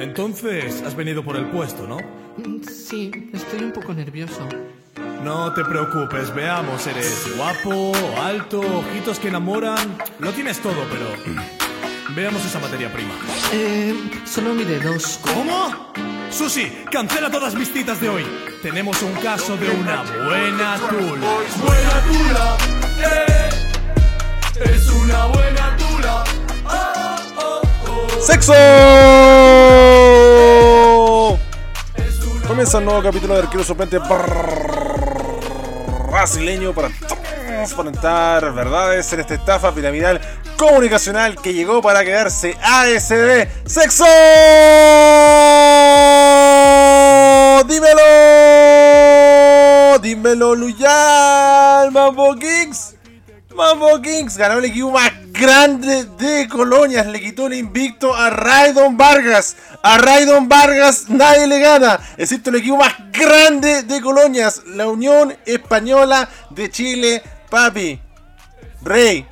Entonces, has venido por el puesto, ¿no? Sí, estoy un poco nervioso. No te preocupes, veamos, eres guapo, alto, ojitos que enamoran. Lo tienes todo, pero... Veamos esa materia prima. Eh, solo mide dos. ¿Cómo? Susi, cancela todas mis citas de hoy. Tenemos un caso de una buena tula. Buena tula, eh. Es una buena tula. Oh, oh, oh. ¡Sexo! Un nuevo capítulo de Arquero Suplente brasileño para transparentar verdades en esta estafa piramidal comunicacional que llegó para quedarse ASD. ¡Sexo! ¡Dímelo! ¡Dímelo, Luyal! ¡Mambo Kings! Mambo Kings ganó el equipo más grande de colonias. Le quitó el invicto a Raidon Vargas. A Raidon Vargas nadie le gana. Existe el equipo más grande de colonias. La Unión Española de Chile. Papi. Rey.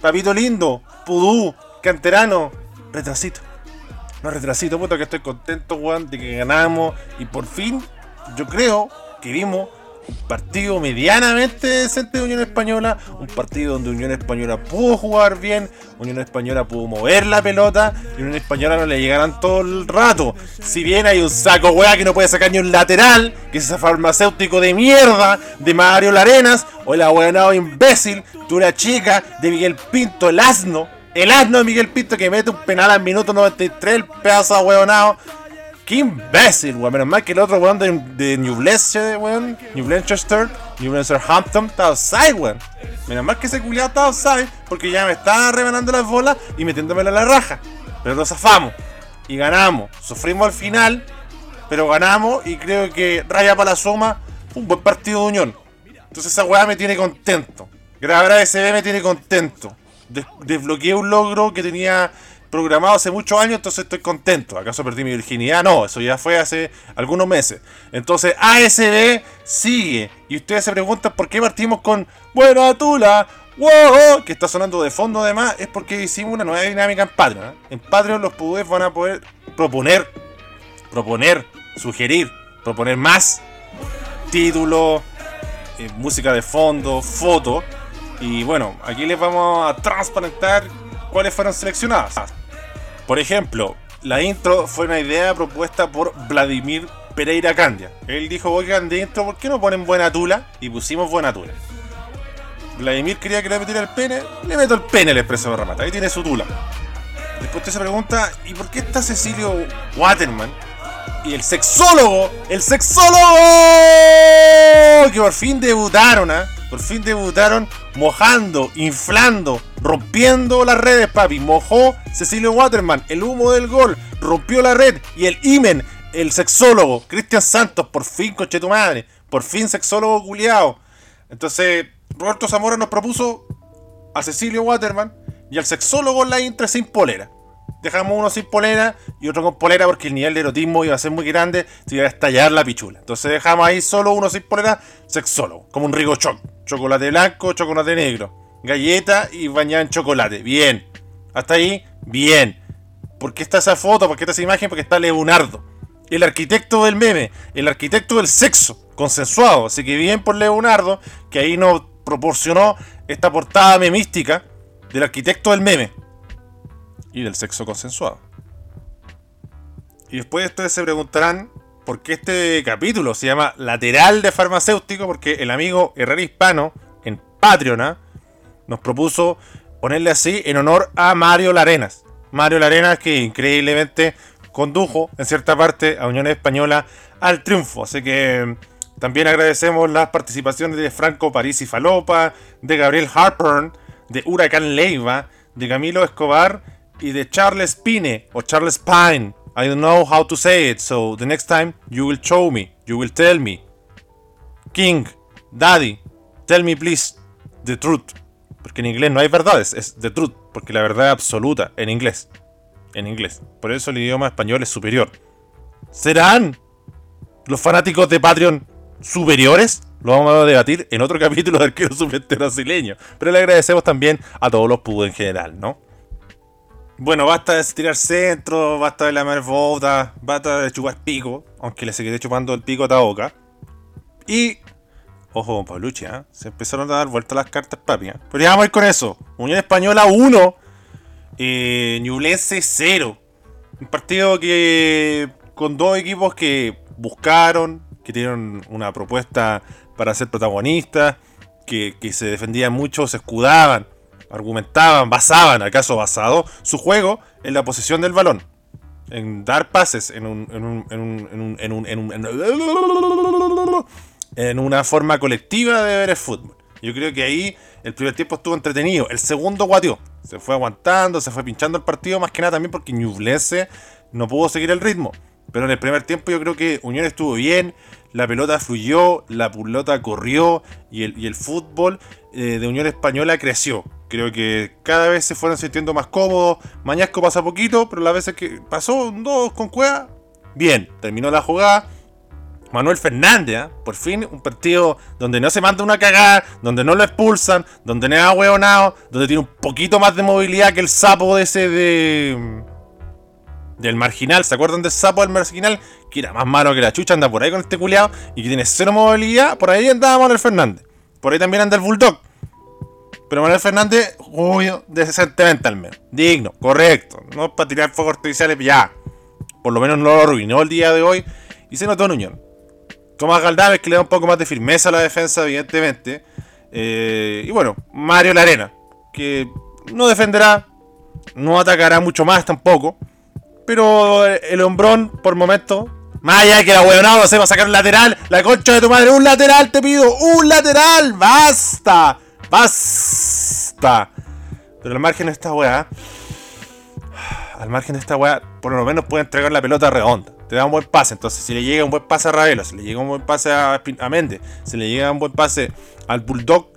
Papito lindo. Pudú. Canterano. Retrasito. No retrasito, puto, que estoy contento, weón, de que ganamos. Y por fin, yo creo que vimos partido medianamente decente de Unión Española, un partido donde Unión Española pudo jugar bien, Unión Española pudo mover la pelota y Unión Española no le llegaran todo el rato. Si bien hay un saco weá que no puede sacar ni un lateral, que es ese farmacéutico de mierda de Mario Larenas, o el abuelado imbécil de una chica de Miguel Pinto, el asno, el asno de Miguel Pinto que mete un penal al minuto 93, el pedazo de huevonado. Qué imbécil, weón. Menos mal que el otro weón de, de New Blanchester, weón. New Blanchester, New Hampton, estaba outside, weón. Menos mal que ese culiado estaba outside, porque ya me estaba rebanando las bolas y metiéndomela a la raja. Pero lo zafamos y ganamos. Sufrimos al final, pero ganamos y creo que raya para la suma un buen partido de unión. Entonces esa weá me tiene contento. Grabar SB me tiene contento. Des- desbloqueé un logro que tenía programado hace muchos años, entonces estoy contento. ¿Acaso perdí mi virginidad? No, eso ya fue hace algunos meses. Entonces ASB sigue. Y ustedes se preguntan por qué partimos con Buena Tula. ¡Wow! Que está sonando de fondo además. Es porque hicimos una nueva dinámica en Patreon. ¿eh? En Patreon los pudés van a poder proponer, proponer, sugerir, proponer más títulos, eh, música de fondo, fotos. Y bueno, aquí les vamos a transparentar cuáles fueron seleccionadas. Por ejemplo, la intro fue una idea propuesta por Vladimir Pereira Candia. Él dijo, oigan, de intro, ¿por qué no ponen buena tula? Y pusimos buena tula. Vladimir quería que le metiera el pene, le meto el pene al expreso de Ramata. Ahí tiene su tula. Después usted se pregunta, ¿y por qué está Cecilio Waterman? Y el sexólogo, el sexólogo, que por fin debutaron, ¿ah? Por fin debutaron mojando, inflando, rompiendo las redes, papi. Mojó Cecilio Waterman, el humo del gol, rompió la red. Y el Imen, el sexólogo, Cristian Santos, por fin, coche tu madre. Por fin, sexólogo culiao. Entonces, Roberto Zamora nos propuso a Cecilio Waterman y al sexólogo en la intra sin polera. Dejamos uno sin polera y otro con polera porque el nivel de erotismo iba a ser muy grande, se iba a estallar la pichula. Entonces dejamos ahí solo uno sin polera, sexólogo, como un rico choc. Chocolate blanco, chocolate negro, galleta y bañada en chocolate. Bien. Hasta ahí, bien. ¿Por qué está esa foto? ¿Por qué está esa imagen? Porque está Leonardo. El arquitecto del meme, el arquitecto del sexo, consensuado. Así que bien por Leonardo, que ahí nos proporcionó esta portada memística del arquitecto del meme y del sexo consensuado. Y después ustedes se preguntarán por qué este capítulo se llama Lateral de Farmacéutico, porque el amigo Herrera Hispano en Patreon ¿ah? nos propuso ponerle así en honor a Mario Larenas. Mario Larenas que increíblemente condujo en cierta parte a Unión Española al triunfo. Así que también agradecemos las participaciones de Franco París y Falopa, de Gabriel Harper, de Huracán Leiva, de Camilo Escobar y de Charles Pine o Charles Pine. I don't know how to say it, so the next time you will show me, you will tell me. King, Daddy, tell me please the truth. Porque en inglés no hay verdades, es the truth, porque la verdad es absoluta en inglés. En inglés. Por eso el idioma español es superior. ¿Serán los fanáticos de Patreon superiores? Lo vamos a debatir en otro capítulo del Arquero Suplente Brasileño. Pero le agradecemos también a todos los pudos en general, ¿no? Bueno, basta de tirar centro, basta de la bota, basta de chupar pico, aunque le seguiré chupando el pico a Taoka. Y, ojo con Paulucci, ¿eh? se empezaron a dar vueltas las cartas papi. ¿eh? Pero ya vamos a ir con eso. Unión Española 1, eh, Ñublense 0. Un partido que con dos equipos que buscaron, que tienen una propuesta para ser protagonistas, que, que se defendían mucho, se escudaban argumentaban, basaban, acaso basado, su juego en la posesión del balón. En dar pases, en un, en un, en un, en un, en un, en una forma colectiva de ver el fútbol. Yo creo que ahí el primer tiempo estuvo entretenido. El segundo guateó. Se fue aguantando, se fue pinchando el partido, más que nada también porque Ñublense no pudo seguir el ritmo. Pero en el primer tiempo yo creo que Unión estuvo bien, la pelota fluyó, la pelota corrió y el, y el fútbol eh, de Unión Española creció. Creo que cada vez se fueron sintiendo más cómodos. Mañasco pasa poquito, pero las veces que pasó dos con Cueva, bien, terminó la jugada. Manuel Fernández, ¿eh? por fin un partido donde no se manda una cagada, donde no lo expulsan, donde no es ahueonado, donde tiene un poquito más de movilidad que el sapo de ese de. del marginal. ¿Se acuerdan del sapo del marginal? Que era más malo que la chucha, anda por ahí con este culiado y que tiene cero movilidad. Por ahí andaba Manuel Fernández. Por ahí también anda el Bulldog. Pero Manuel Fernández, uy, decentemente al menos. Digno, correcto. No para tirar fuegos artificiales, ya. Por lo menos no lo arruinó el día de hoy. Y se notó en Unión. Tomás Galdames que le da un poco más de firmeza a la defensa, evidentemente. Eh, y bueno, Mario Larena, que no defenderá, no atacará mucho más tampoco. Pero el hombrón, por momento, más allá de que la huevonada se va a sacar un lateral, la concha de tu madre, un lateral te pido, un lateral, basta. ¡Basta! Pero al margen de esta weá, al margen de esta weá, por lo menos puede entregar la pelota redonda. Te da un buen pase. Entonces, si le llega un buen pase a Ravelo, si le llega un buen pase a, a Méndez, si le llega un buen pase al Bulldog,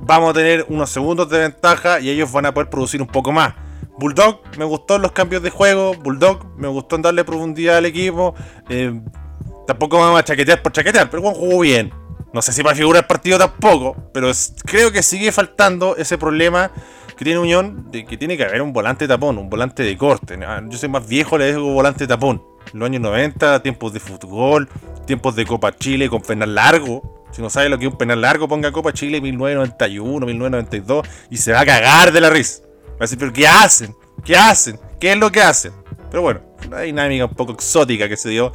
vamos a tener unos segundos de ventaja y ellos van a poder producir un poco más. Bulldog me gustó los cambios de juego. Bulldog me gustó en darle profundidad al equipo. Eh, tampoco vamos a chaquetear por chaquetear, pero jugó bien. No sé si para figurar partido tampoco, pero creo que sigue faltando ese problema que tiene Unión de que tiene que haber un volante tapón, un volante de corte. Yo soy más viejo, le digo volante tapón. Los años 90, tiempos de fútbol, tiempos de Copa Chile con penal largo. Si no sabe lo que es un penal largo, ponga Copa Chile 1991, 1992 y se va a cagar de la risa. Va a decir, pero ¿qué hacen? ¿Qué hacen? ¿Qué es lo que hacen? Pero bueno, una dinámica un poco exótica que se dio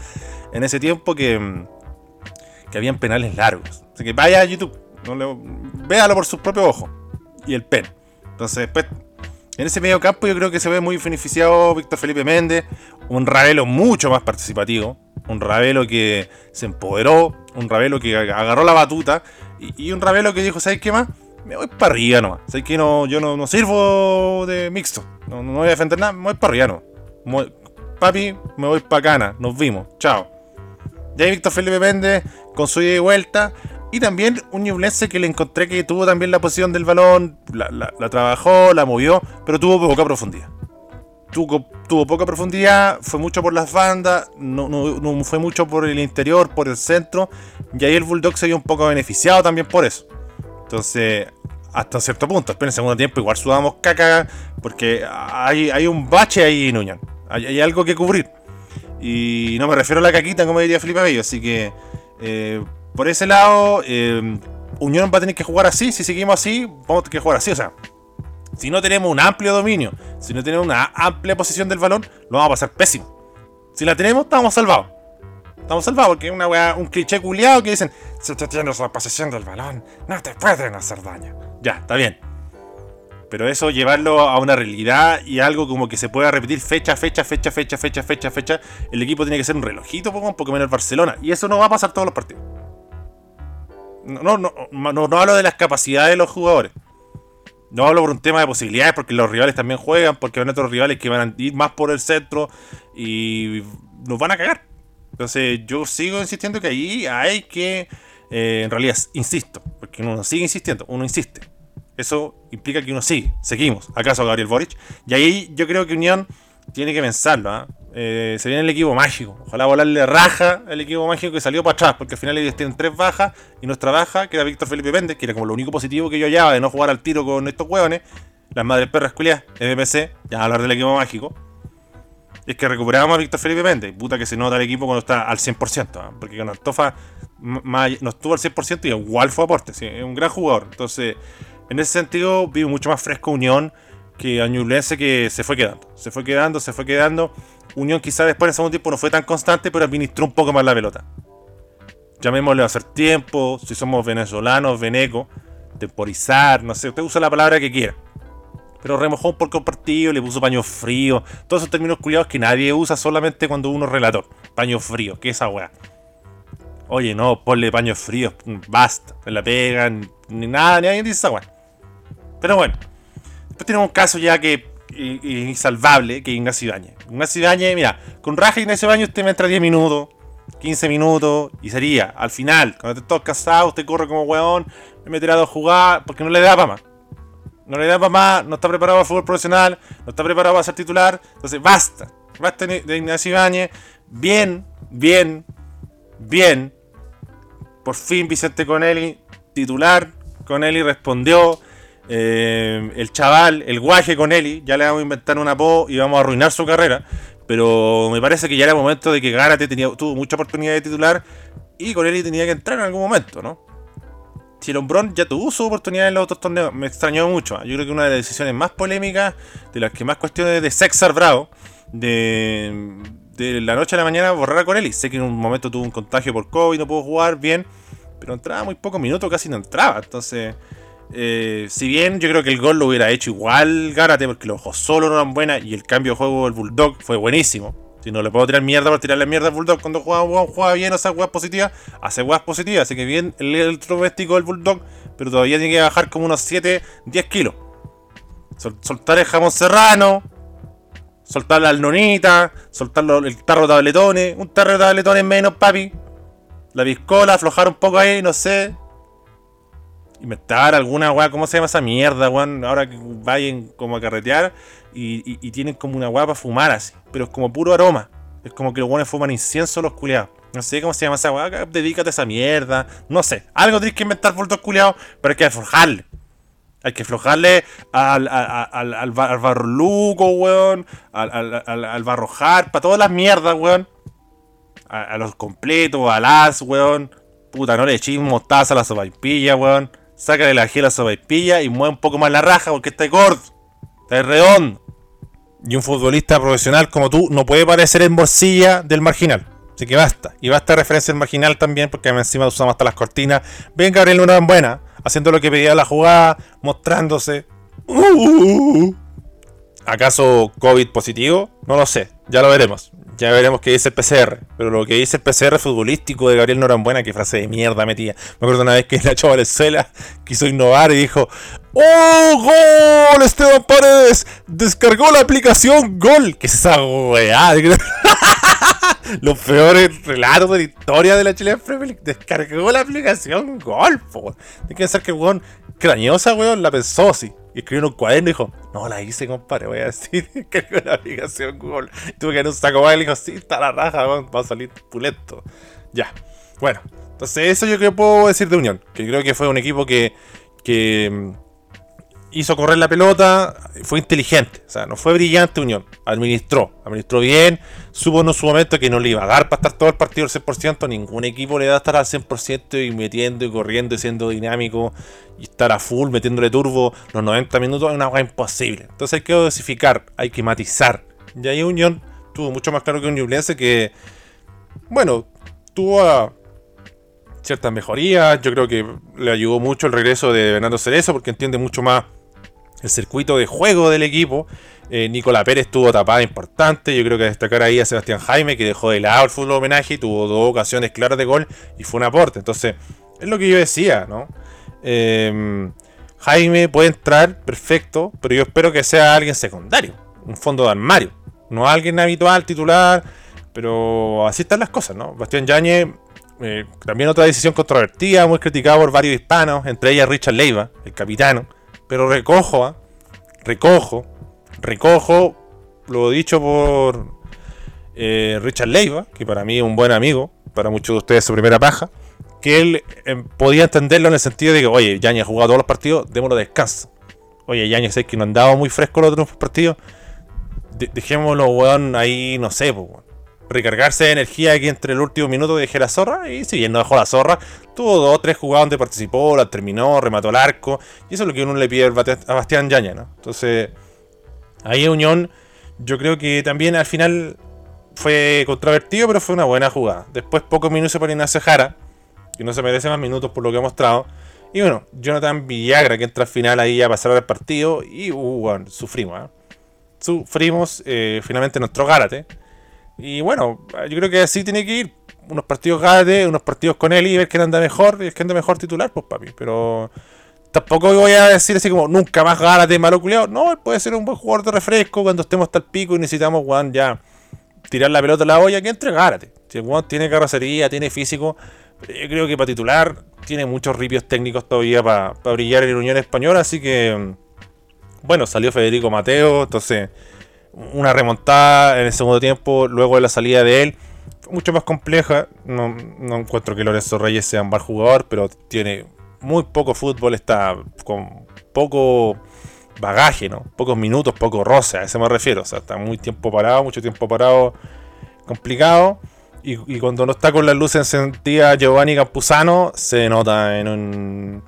en ese tiempo que mm, que habían penales largos. Así que vaya a YouTube, no véalo por sus propios ojos. Y el pen. Entonces, después, en ese medio campo yo creo que se ve muy beneficiado Víctor Felipe Méndez. Un Ravelo mucho más participativo. Un Ravelo que se empoderó. Un Ravelo que agarró la batuta. Y, un Ravelo que dijo, ¿sabes qué más? Me voy para arriba nomás. ¿Sabes que no, yo no, sirvo de mixto? No, voy a defender nada, me voy para arriba no. Papi, me voy para cana. Nos vimos. Chao. Ya Víctor Felipe Méndez con su ida y vuelta. Y también un Ñublense que le encontré que tuvo también la posición del balón, la, trabajó, la movió, pero tuvo poca profundidad. Tuvo, poca profundidad, fue mucho por las bandas, no, fue mucho por el interior, por el centro. Y ahí el Bulldog se vio un poco beneficiado también por eso. Entonces, hasta cierto punto, esperen segundo tiempo, igual sudamos caca, porque hay, un bache ahí. Hay, hay algo que cubrir. Y no me refiero a la caquita, como diría Felipe Bello. Así que eh, por ese lado, eh, Unión va a tener que jugar así. Si seguimos así, vamos a tener que jugar así. O sea, si no tenemos un amplio dominio, si no tenemos una amplia posición del balón, lo vamos a pasar pésimo. Si la tenemos, estamos salvados. Estamos salvados porque es una un cliché culiado que dicen: Si te tienes la posesión del balón, no te pueden hacer daño. Ya, está bien. Pero eso llevarlo a una realidad y algo como que se pueda repetir fecha, fecha, fecha, fecha, fecha, fecha, fecha. El equipo tiene que ser un relojito, un poco menos Barcelona. Y eso no va a pasar todos los partidos. No, no, no, no, hablo de las capacidades de los jugadores. No hablo por un tema de posibilidades, porque los rivales también juegan, porque van otros rivales que van a ir más por el centro y nos van a cagar. Entonces yo sigo insistiendo que ahí hay que, eh, en realidad, insisto, porque uno sigue insistiendo, uno insiste eso implica que uno sigue, seguimos. ¿Acaso Gabriel Boric? Y ahí yo creo que Unión tiene que pensarlo. ¿ah? Eh, se viene el equipo mágico. Ojalá volarle raja al equipo mágico que salió para atrás, porque al final ellos tienen tres bajas y nuestra baja, que era Víctor Felipe Méndez, que era como lo único positivo que yo hallaba de no jugar al tiro con estos hueones, las madres perras culiadas, MPC, ya hablar del equipo mágico, es que recuperamos a Víctor Felipe Méndez. Puta que se nota el equipo cuando está al 100%, ¿ah? porque con Antofa no estuvo al 100% y igual fue aporte, es un gran jugador. Entonces, en ese sentido, vi mucho más fresco Unión que a Ñublense que se fue quedando. Se fue quedando, se fue quedando. Unión quizás después en el segundo tiempo no fue tan constante, pero administró un poco más la pelota. Llamémosle a hacer tiempo, si somos venezolanos, veneco, temporizar, no sé, usted usa la palabra que quiera. Pero remojó un poco el partido, le puso paño frío, todos esos términos culiados que nadie usa solamente cuando uno es relator. Paño frío, ¿qué es esa weá? Oye, no, ponle paño frío, basta, la pegan, ni nada, ni nadie dice esa weá. Pero bueno, después tenemos un caso ya que insalvable, que Ignacio Ibañez. Ignacio Ibañez, mira, con raja Ignacio Ibañez usted me entra 10 minutos, 15 minutos y sería, al final, cuando esté todo casado, usted corre como weón, me meterá a jugar porque no le da para más. No le da para más, no está preparado para fútbol profesional, no está preparado para ser titular. Entonces, basta. Basta de Ignacio Ibañez. Bien, bien, bien. Por fin Vicente Conelli, titular. Conelli respondió. Eh, el chaval, el guaje Conelli, ya le vamos a inventar un apodo y vamos a arruinar su carrera. Pero me parece que ya era momento de que Gárate tenía, tuvo mucha oportunidad de titular y Conelli tenía que entrar en algún momento, ¿no? Si el Hombrón ya tuvo su oportunidad en los otros torneos, me extrañó mucho. Yo creo que una de las decisiones más polémicas, de las que más cuestiones de Sexar Bravo, de, la noche a la mañana borrar a Conelli. Sé que en un momento tuvo un contagio por COVID, no pudo jugar bien, pero entraba muy pocos minutos, casi no entraba. Entonces, eh, si bien yo creo que el gol lo hubiera hecho igual Gárate, porque los ojos solo no eran buenas y el cambio de juego del Bulldog fue buenísimo. Si no le puedo tirar mierda por tirarle mierda al Bulldog cuando juega, juega bien hace huevas positivas, hace huevas positivas. Así que bien el electrodoméstico del Bulldog, pero todavía tiene que bajar como unos 7, 10 kilos. soltar el jamón serrano, soltar la alnonita, soltar el tarro de tabletones, un tarro de tabletones menos, papi. La piscola, aflojar un poco ahí, no sé, inventar alguna weá, ¿cómo se llama esa mierda, weón? Ahora que vayan como a carretear y, tienen como una weá para fumar así, pero es como puro aroma. Es como que los weones fuman incienso los culiados. No sé cómo se llama esa weá, dedícate a esa mierda. No sé, algo tienes que inventar por todos culiados, pero hay que aflojarle. Hay que aflojarle al, al, al, barro luco, weón, al, al, barro para todas las mierdas, weón. A, los completos, al as, weón. Puta, no le echéis mostaza a la sopaipilla, weón. Sácale la gela a pilla y mueve un poco más la raja porque está gordo, está redondo. Y un futbolista profesional como tú no puede parecer en bolsilla del marginal. Así que basta. Y basta referencia al marginal también, porque encima usamos hasta las cortinas. Ven Gabriel Luna buena, haciendo lo que pedía la jugada, mostrándose. Uh. ¿Acaso COVID positivo? No lo sé, ya lo veremos. Ya veremos qué dice el PCR. Pero lo que dice el PCR futbolístico de Gabriel Norambuena, que frase de mierda metía. Me acuerdo una vez que Nacho Valenzuela quiso innovar y dijo: ¡Oh, gol! Esteban Paredes descargó la aplicación Gol. ¿Qué es esa weá? Los peores relatos de la historia de la Chile Premier Descargó la aplicación Gol, po. Tiene que ser que weón crañosa, weón, la pensó así y escribió en un cuaderno y dijo, no la hice, compadre, voy a decir que la aplicación Google. Tuve que en un saco y le dijo, sí, está la raja, va a salir pulento. Ya. Bueno, entonces eso yo creo que puedo decir de Unión. Que creo que fue un equipo que, que mm, hizo correr la pelota, fue inteligente. O sea, no fue brillante Unión. Administró, administró bien. Supo en su momento que no le iba a dar para estar todo el partido al 100%. Ningún equipo le da a estar al 100% y metiendo y corriendo y siendo dinámico y estar a full, metiéndole turbo los 90 minutos es una cosa imposible. Entonces hay que dosificar, hay que matizar. Y ahí Unión tuvo mucho más claro que un Ñublense que, bueno, tuvo ciertas mejorías. Yo creo que le ayudó mucho el regreso de Bernardo Cerezo porque entiende mucho más el circuito de juego del equipo. Eh, Nicolás Pérez tuvo tapada importante. Yo creo que destacar ahí a Sebastián Jaime, que dejó de lado el fútbol homenaje y tuvo dos ocasiones claras de gol y fue un aporte. Entonces, es lo que yo decía, ¿no? Em, Jaime puede entrar, perfecto, pero yo espero que sea alguien secundario, un fondo de armario, no alguien habitual, titular, pero así están las cosas, ¿no? Bastián Yañez, eh, también otra decisión controvertida, muy criticada por varios hispanos, entre ellas Richard Leiva, el capitano, pero recojo, ¿ah? recojo, recojo lo dicho por eh, Richard Leiva, que para mí es un buen amigo, para muchos de ustedes su primera paja que él em, podía entenderlo en el sentido de que, oye, Yañez ha jugado todos los partidos, démoslo descanso. oye, ya sé que no han dado muy fresco los otros partidos. dejémoslo, weón, ahí, no sé, pues, recargarse de energía aquí entre el último minuto dejé la zorra y si bien no dejó la zorra, tuvo dos o tres jugadas donde participó, la terminó, remató el arco y eso es lo que uno le pide a Bastián Yaña, ¿no? Entonces, ahí Unión, yo creo que también al final fue controvertido, pero fue una buena jugada. Después pocos minutos para Ignacio Jara, que no se merece más minutos por lo que ha mostrado. Y bueno, Jonathan Villagra que entra al final ahí a pasar el partido y uh, sufrimos, ¿eh? Sufrimos eh, finalmente nuestro Gárate y bueno, yo creo que así tiene que ir. Unos partidos Gade, unos partidos con él y ver quién anda mejor. Y es que anda mejor titular, pues papi. Pero tampoco voy a decir así como nunca más Gárate, malo culiado. No, él puede ser un buen jugador de refresco cuando estemos hasta el pico y necesitamos, Juan, ya tirar la pelota a la olla. Que entre Gárate. Si el Juan tiene carrocería, tiene físico. Yo creo que para titular tiene muchos ripios técnicos todavía para, para brillar en la Unión Española. Así que, bueno, salió Federico Mateo. Entonces una remontada en el segundo tiempo, luego de la salida de él, mucho más compleja. No, encuentro que Lorenzo Reyes sea un mal jugador, pero tiene muy poco fútbol, está con poco bagaje, ¿no? Pocos minutos, poco roce, a eso me refiero. O sea, está muy tiempo parado, mucho tiempo parado, complicado. Y, cuando no está con la luz encendida Giovanni Campuzano, se nota en un.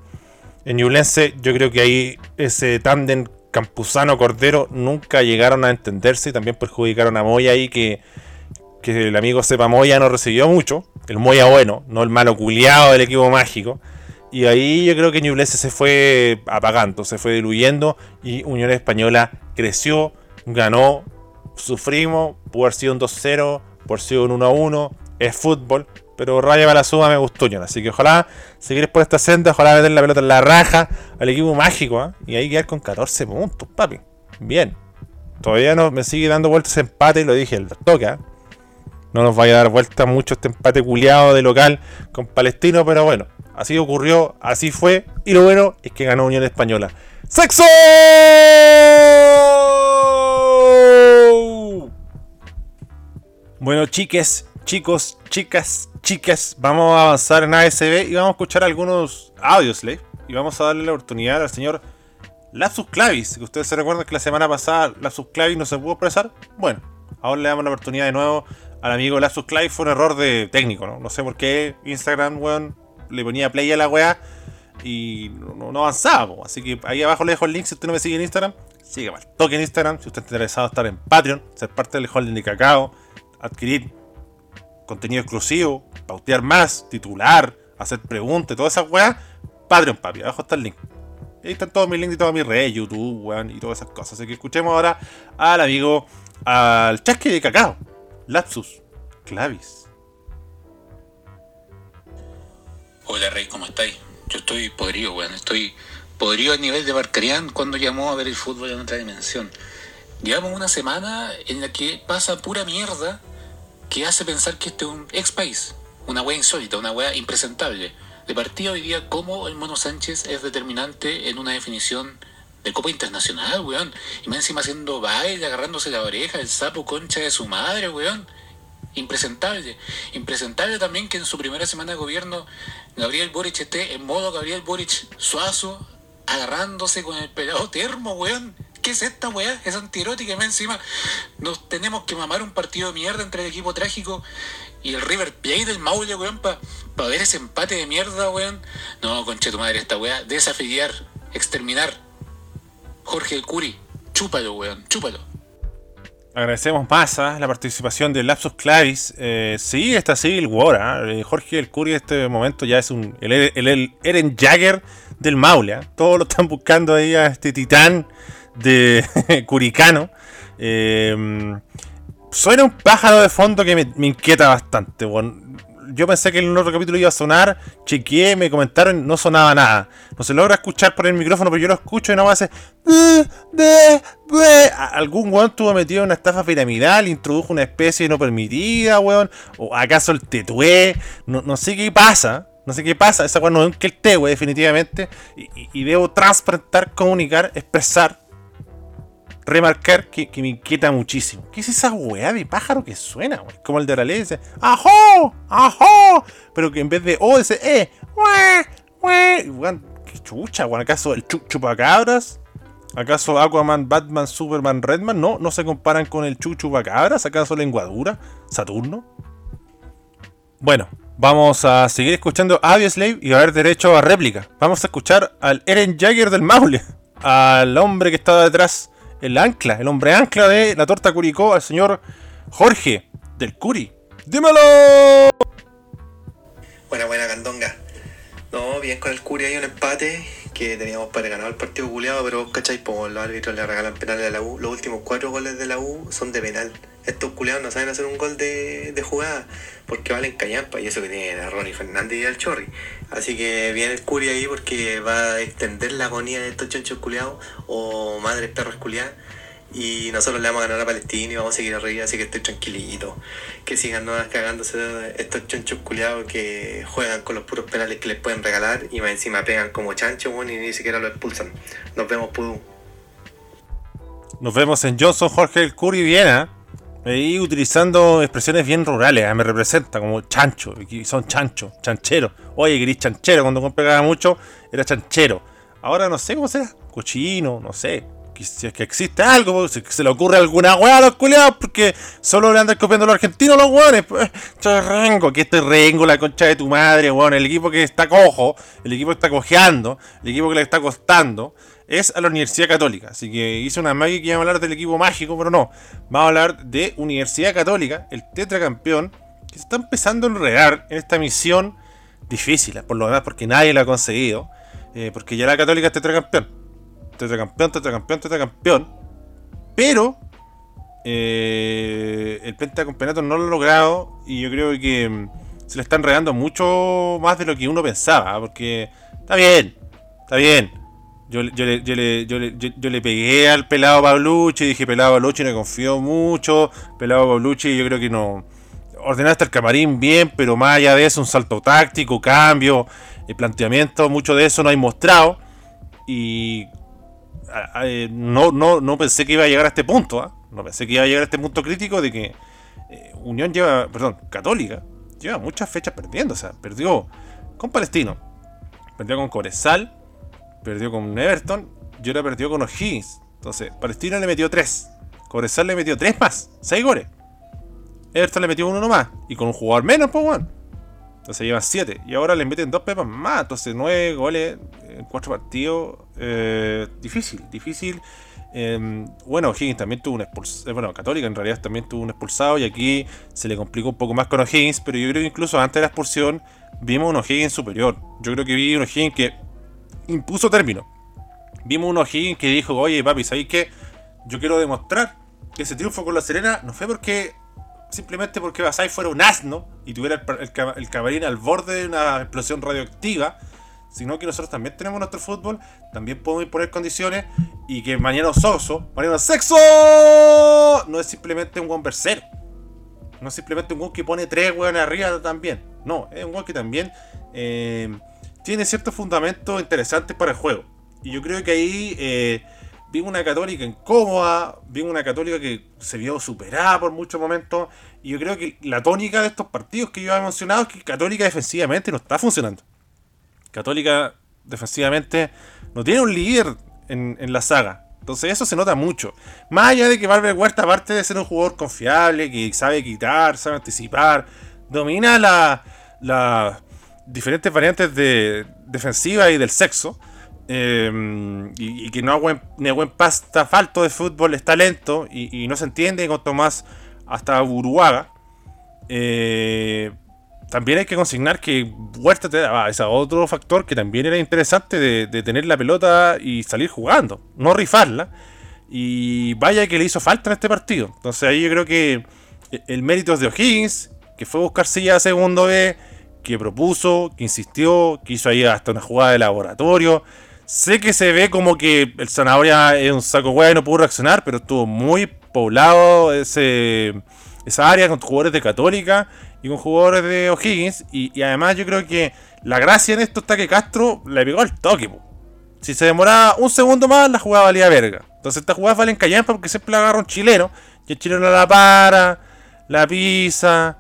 En Ñublense, yo creo que ahí ese tándem Campuzano Cordero nunca llegaron a entenderse y también perjudicaron a Moya ahí que, que el amigo Sepa Moya no recibió mucho. El Moya bueno, no el malo culiado del equipo mágico. Y ahí yo creo que Ñublense se fue apagando, se fue diluyendo y Unión Española creció, ganó, sufrimos, pudo haber sido un 2-0, pudo haber sido un 1-1, es fútbol, pero Raya para la suma me gustó, Así que ojalá seguir por esta senda, ojalá meter la pelota en la raja al equipo mágico, ¿eh? Y ahí quedar con 14 puntos, papi. Bien. Todavía no me sigue dando vueltas ese empate, lo dije, el toca. No nos vaya a dar vuelta mucho este empate culiado de local con Palestino, pero bueno, así ocurrió, así fue. Y lo bueno es que ganó Unión Española. ¡Sexo! Bueno, chiques, chicos, chicas, chicas, vamos a avanzar en ASB y vamos a escuchar algunos audios, ¿le? Y vamos a darle la oportunidad al señor Lapsus Clavis. Ustedes se recuerdan que la semana pasada Lapsus Clavis no se pudo expresar. Bueno, ahora le damos la oportunidad de nuevo al amigo Lapsus Clavis. Fue un error de técnico, ¿no? No sé por qué Instagram, weón, le ponía play a la weá y no, avanzaba. Así que ahí abajo le dejo el link si usted no me sigue en Instagram. Sigue mal toque en Instagram. Si usted está interesado en estar en Patreon, ser parte del holding de cacao, adquirir contenido exclusivo, pautear más, titular, hacer preguntas, todas esas weas, Patreon, papi, abajo está el link. ahí están todos mis links y todas mis redes, YouTube, weón, y todas esas cosas. Así que escuchemos ahora al amigo, al chasque de cacao, Lapsus, Clavis. Hola Rey, ¿cómo estáis? Yo estoy podrido, weón, estoy podrido a nivel de Barcarian cuando llamó a ver el fútbol en otra dimensión. Llevamos una semana en la que pasa pura mierda que hace pensar que este es un ex país, una wea insólita, una wea impresentable. De partida hoy día, cómo el Mono Sánchez es determinante en una definición de Copa Internacional, weón. Y más encima haciendo baile, agarrándose la oreja, el sapo concha de su madre, weón. Impresentable. Impresentable también que en su primera semana de gobierno Gabriel Boric esté en modo Gabriel Boric suazo, agarrándose con el pelado termo, weón. ¿Qué es esta weá? Es antirótica y encima nos tenemos que mamar un partido de mierda entre el equipo trágico y el River Plate del Maule, weón, para ver ese empate de mierda, weón. No, conche tu madre, esta weá, desafiliar, exterminar. Jorge el Curi, chúpalo, weón, chúpalo. Agradecemos más ¿ah? la participación de Lapsus Clavis. Eh, sí, está Civil War. ¿ah? Eh, Jorge el Curi en este momento ya es un, el, el Eren Jagger del Maule. ¿ah? Todos lo están buscando ahí a este titán de Curicano. Eh, suena un pájaro de fondo que me, inquieta bastante. yo pensé que el otro capítulo iba a sonar, chequeé, me comentaron, no sonaba nada. No se logra escuchar por el micrófono, pero yo lo escucho y no me hace. Algún weón estuvo metido en una estafa piramidal, introdujo una especie no permitida, weón. O acaso el tetué, no, no sé qué pasa. No sé qué pasa, esa weón no es que el té, definitivamente. Y, y, debo transparentar, comunicar, expresar remarcar que, me inquieta muchísimo. ¿Qué es esa weá de pájaro que suena, wey? Como el de la ley dice, ¡ajo! ¡ajo! Pero que en vez de O dice, ¡eh! ¡Wee! ¡Wee! Qué chucha, weón. ¿Acaso el chupacabras? ¿Acaso Aquaman, Batman, Superman, Redman? No, no se comparan con el Chuchu Bacabras. ¿Acaso Lenguadura? ¿Saturno? Bueno, vamos a seguir escuchando Slave y a ver derecho a réplica. Vamos a escuchar al Eren Jagger del Maule, al hombre que estaba detrás, el ancla, el hombre ancla de la torta Curicó, al señor Jorge del Curi. ¡Dímelo! Buena, buena, Candonga. No, bien con el Curi hay un empate que teníamos para ganar el partido culiado, pero ¿cachai? Pues los árbitros le regalan penales a la U. Los últimos cuatro goles de la U son de penal. Estos culiados no saben hacer un gol de, jugada porque valen callampa y eso que tiene a Ronnie Fernández y al Chorri. Así que viene el Curi ahí porque va a extender la agonía de estos chonchos culiados o madres perros culiadas y nosotros le vamos a ganar a Palestina y vamos a seguir arriba, así que estoy tranquilito. Que sigan no cagándose estos chonchos culiados que juegan con los puros penales que les pueden regalar y más encima pegan como chancho, y ni siquiera lo expulsan. Nos vemos, Pudú. Nos vemos en Johnson, Jorge el Curry Viena. Ahí utilizando expresiones bien rurales, ah, me representa como chancho, son chancho, chanchero. Oye, gris chanchero, cuando pegaba mucho era chanchero. Ahora no sé cómo será, cochino, no sé si es que existe algo, si se le ocurre alguna weá a los culiados, porque solo le andan copiando a los argentinos los weones. Pues, rengo, que este rengo, la concha de tu madre, weón. El equipo que está cojo, el equipo que está cojeando, el equipo que le está costando, es a la Universidad Católica. Así que hice una magia que iba a hablar del equipo mágico, pero no. Vamos a hablar de Universidad Católica, el tetracampeón, que se está empezando a enredar en esta misión difícil, por lo demás, porque nadie lo ha conseguido. Eh, porque ya la Católica es tetracampeón tetracampeón, tetracampeón, tetracampeón. Pero eh, el pentacampeonato no lo ha logrado y yo creo que mm, se le están enredando mucho más de lo que uno pensaba. Porque está bien, está bien. Yo, yo, le, yo, le, yo, le, yo, le pegué al pelado Pablucci dije pelado Pablucci no confío mucho. Pelado Pablucci yo creo que no. Ordenaste el camarín bien, pero más allá de eso, un salto táctico, cambio, el planteamiento, mucho de eso no hay mostrado. Y eh, no, no, no pensé que iba a llegar a este punto, ¿ah? no pensé que iba a llegar a este punto crítico de que eh, Unión lleva, perdón, Católica, lleva muchas fechas perdiendo, o sea, perdió con Palestino, perdió con Corezal, perdió con Everton y ahora perdió con O'Higgins. Entonces, Palestino le metió 3, Corezal le metió 3 más, 6 goles. Everton le metió uno más y con un jugador menos, pues, bueno. Entonces llevan 7. Y ahora le meten 2 pepas más. Entonces 9 goles en 4 partidos. Eh, difícil, difícil. Em, bueno, O'Higgins también tuvo un expulsado. Eh, bueno, Católica en realidad también tuvo un expulsado. Y aquí se le complicó un poco más con O'Higgins. Pero yo creo que incluso antes de la expulsión vimos un O'Higgins superior. Yo creo que vi un O'Higgins que impuso término. Vimos un O'Higgins que dijo: Oye, papi, ¿sabéis qué? Yo quiero demostrar que ese triunfo con la Serena no fue porque simplemente porque Basai fuera un asno y tuviera el, el, al borde de una explosión radioactiva, sino que nosotros también tenemos nuestro fútbol, también podemos imponer condiciones y que mañana Soso, mañana Sexo, no es simplemente un buen no es simplemente un gol que pone tres weones arriba también, no, es un gol que también eh, tiene ciertos fundamentos interesantes para el juego. Y yo creo que ahí eh, una católica incómoda, vimos una católica que se vio superada por muchos momentos. Y yo creo que la tónica de estos partidos que yo he mencionado es que Católica defensivamente no está funcionando. Católica defensivamente no tiene un líder en, la saga. Entonces eso se nota mucho. Más allá de que Barber Huerta, aparte de ser un jugador confiable, que sabe quitar, sabe anticipar, domina las la diferentes variantes de defensiva y del sexo. Em, y, que no buen, ni pasta falto de fútbol es talento y, no se entiende con Tomás hasta Uruguaga. Eh, también hay que consignar que Huerta te daba ese otro factor que también era interesante de, tener la pelota y salir jugando, no rifarla. Y vaya que le hizo falta en este partido. Entonces ahí yo creo que el mérito es de O'Higgins, que fue a buscar silla segundo B, que propuso, que insistió, que hizo ahí hasta una jugada de laboratorio. Sé que se ve como que el Zanahoria es un saco hueá y no pudo reaccionar, pero estuvo muy poblado ese, esa área con jugadores de Católica y con jugadores de O'Higgins. Y, además yo creo que la gracia en esto está que Castro le pegó el toque. Si se demoraba un segundo más, la jugada valía verga. Entonces esta jugada valen callampa porque siempre la agarra un chileno. Y el chileno la para, la pisa,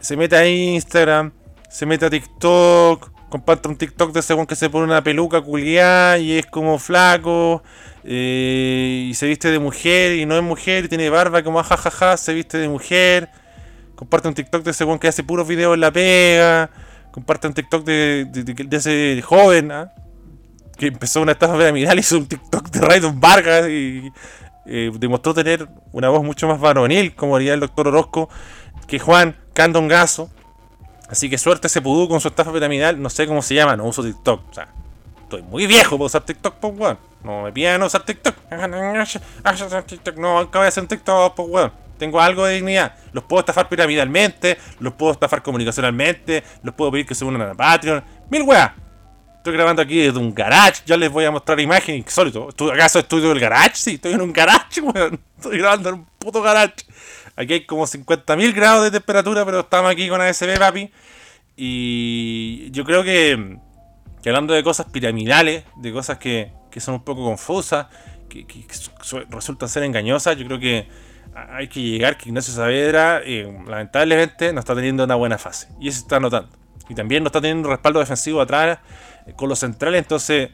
se mete a Instagram, se mete a TikTok comparte un TikTok de ese que se pone una peluca culiada y es como flaco eh, y se viste de mujer y no es mujer y tiene barba como jajaja, se viste de mujer. Comparte un TikTok de ese que hace puros videos en la pega. Comparte un TikTok de, de, ese joven ¿ah? que empezó una estafa piramidal y hizo un TikTok de Raidon Vargas y eh, demostró tener una voz mucho más varonil, como diría el doctor Orozco, que Juan Candongazo. Así que suerte ese pudú con su estafa piramidal. No sé cómo se llama, no uso TikTok. O sea, estoy muy viejo para usar TikTok, pues weón. No me pidan usar TikTok. No, acabo de hacer un TikTok, pues weón. Tengo algo de dignidad. Los puedo estafar piramidalmente, los puedo estafar comunicacionalmente, los puedo pedir que se unan a Patreon. Mil weas. Estoy grabando aquí desde un garage. Ya les voy a mostrar imágenes insólito. ¿Acaso estudio del garage? Sí, estoy en un garage, weón. Estoy grabando en un puto garage. Aquí hay como 50.000 grados de temperatura, pero estamos aquí con ASB, papi. Y yo creo que, hablando de cosas piramidales, de cosas que, son un poco confusas, que, resultan ser engañosas, yo creo que hay que llegar que Ignacio Saavedra, eh, lamentablemente, no está teniendo una buena fase. Y eso está notando. Y también no está teniendo un respaldo defensivo atrás eh, con los centrales, entonces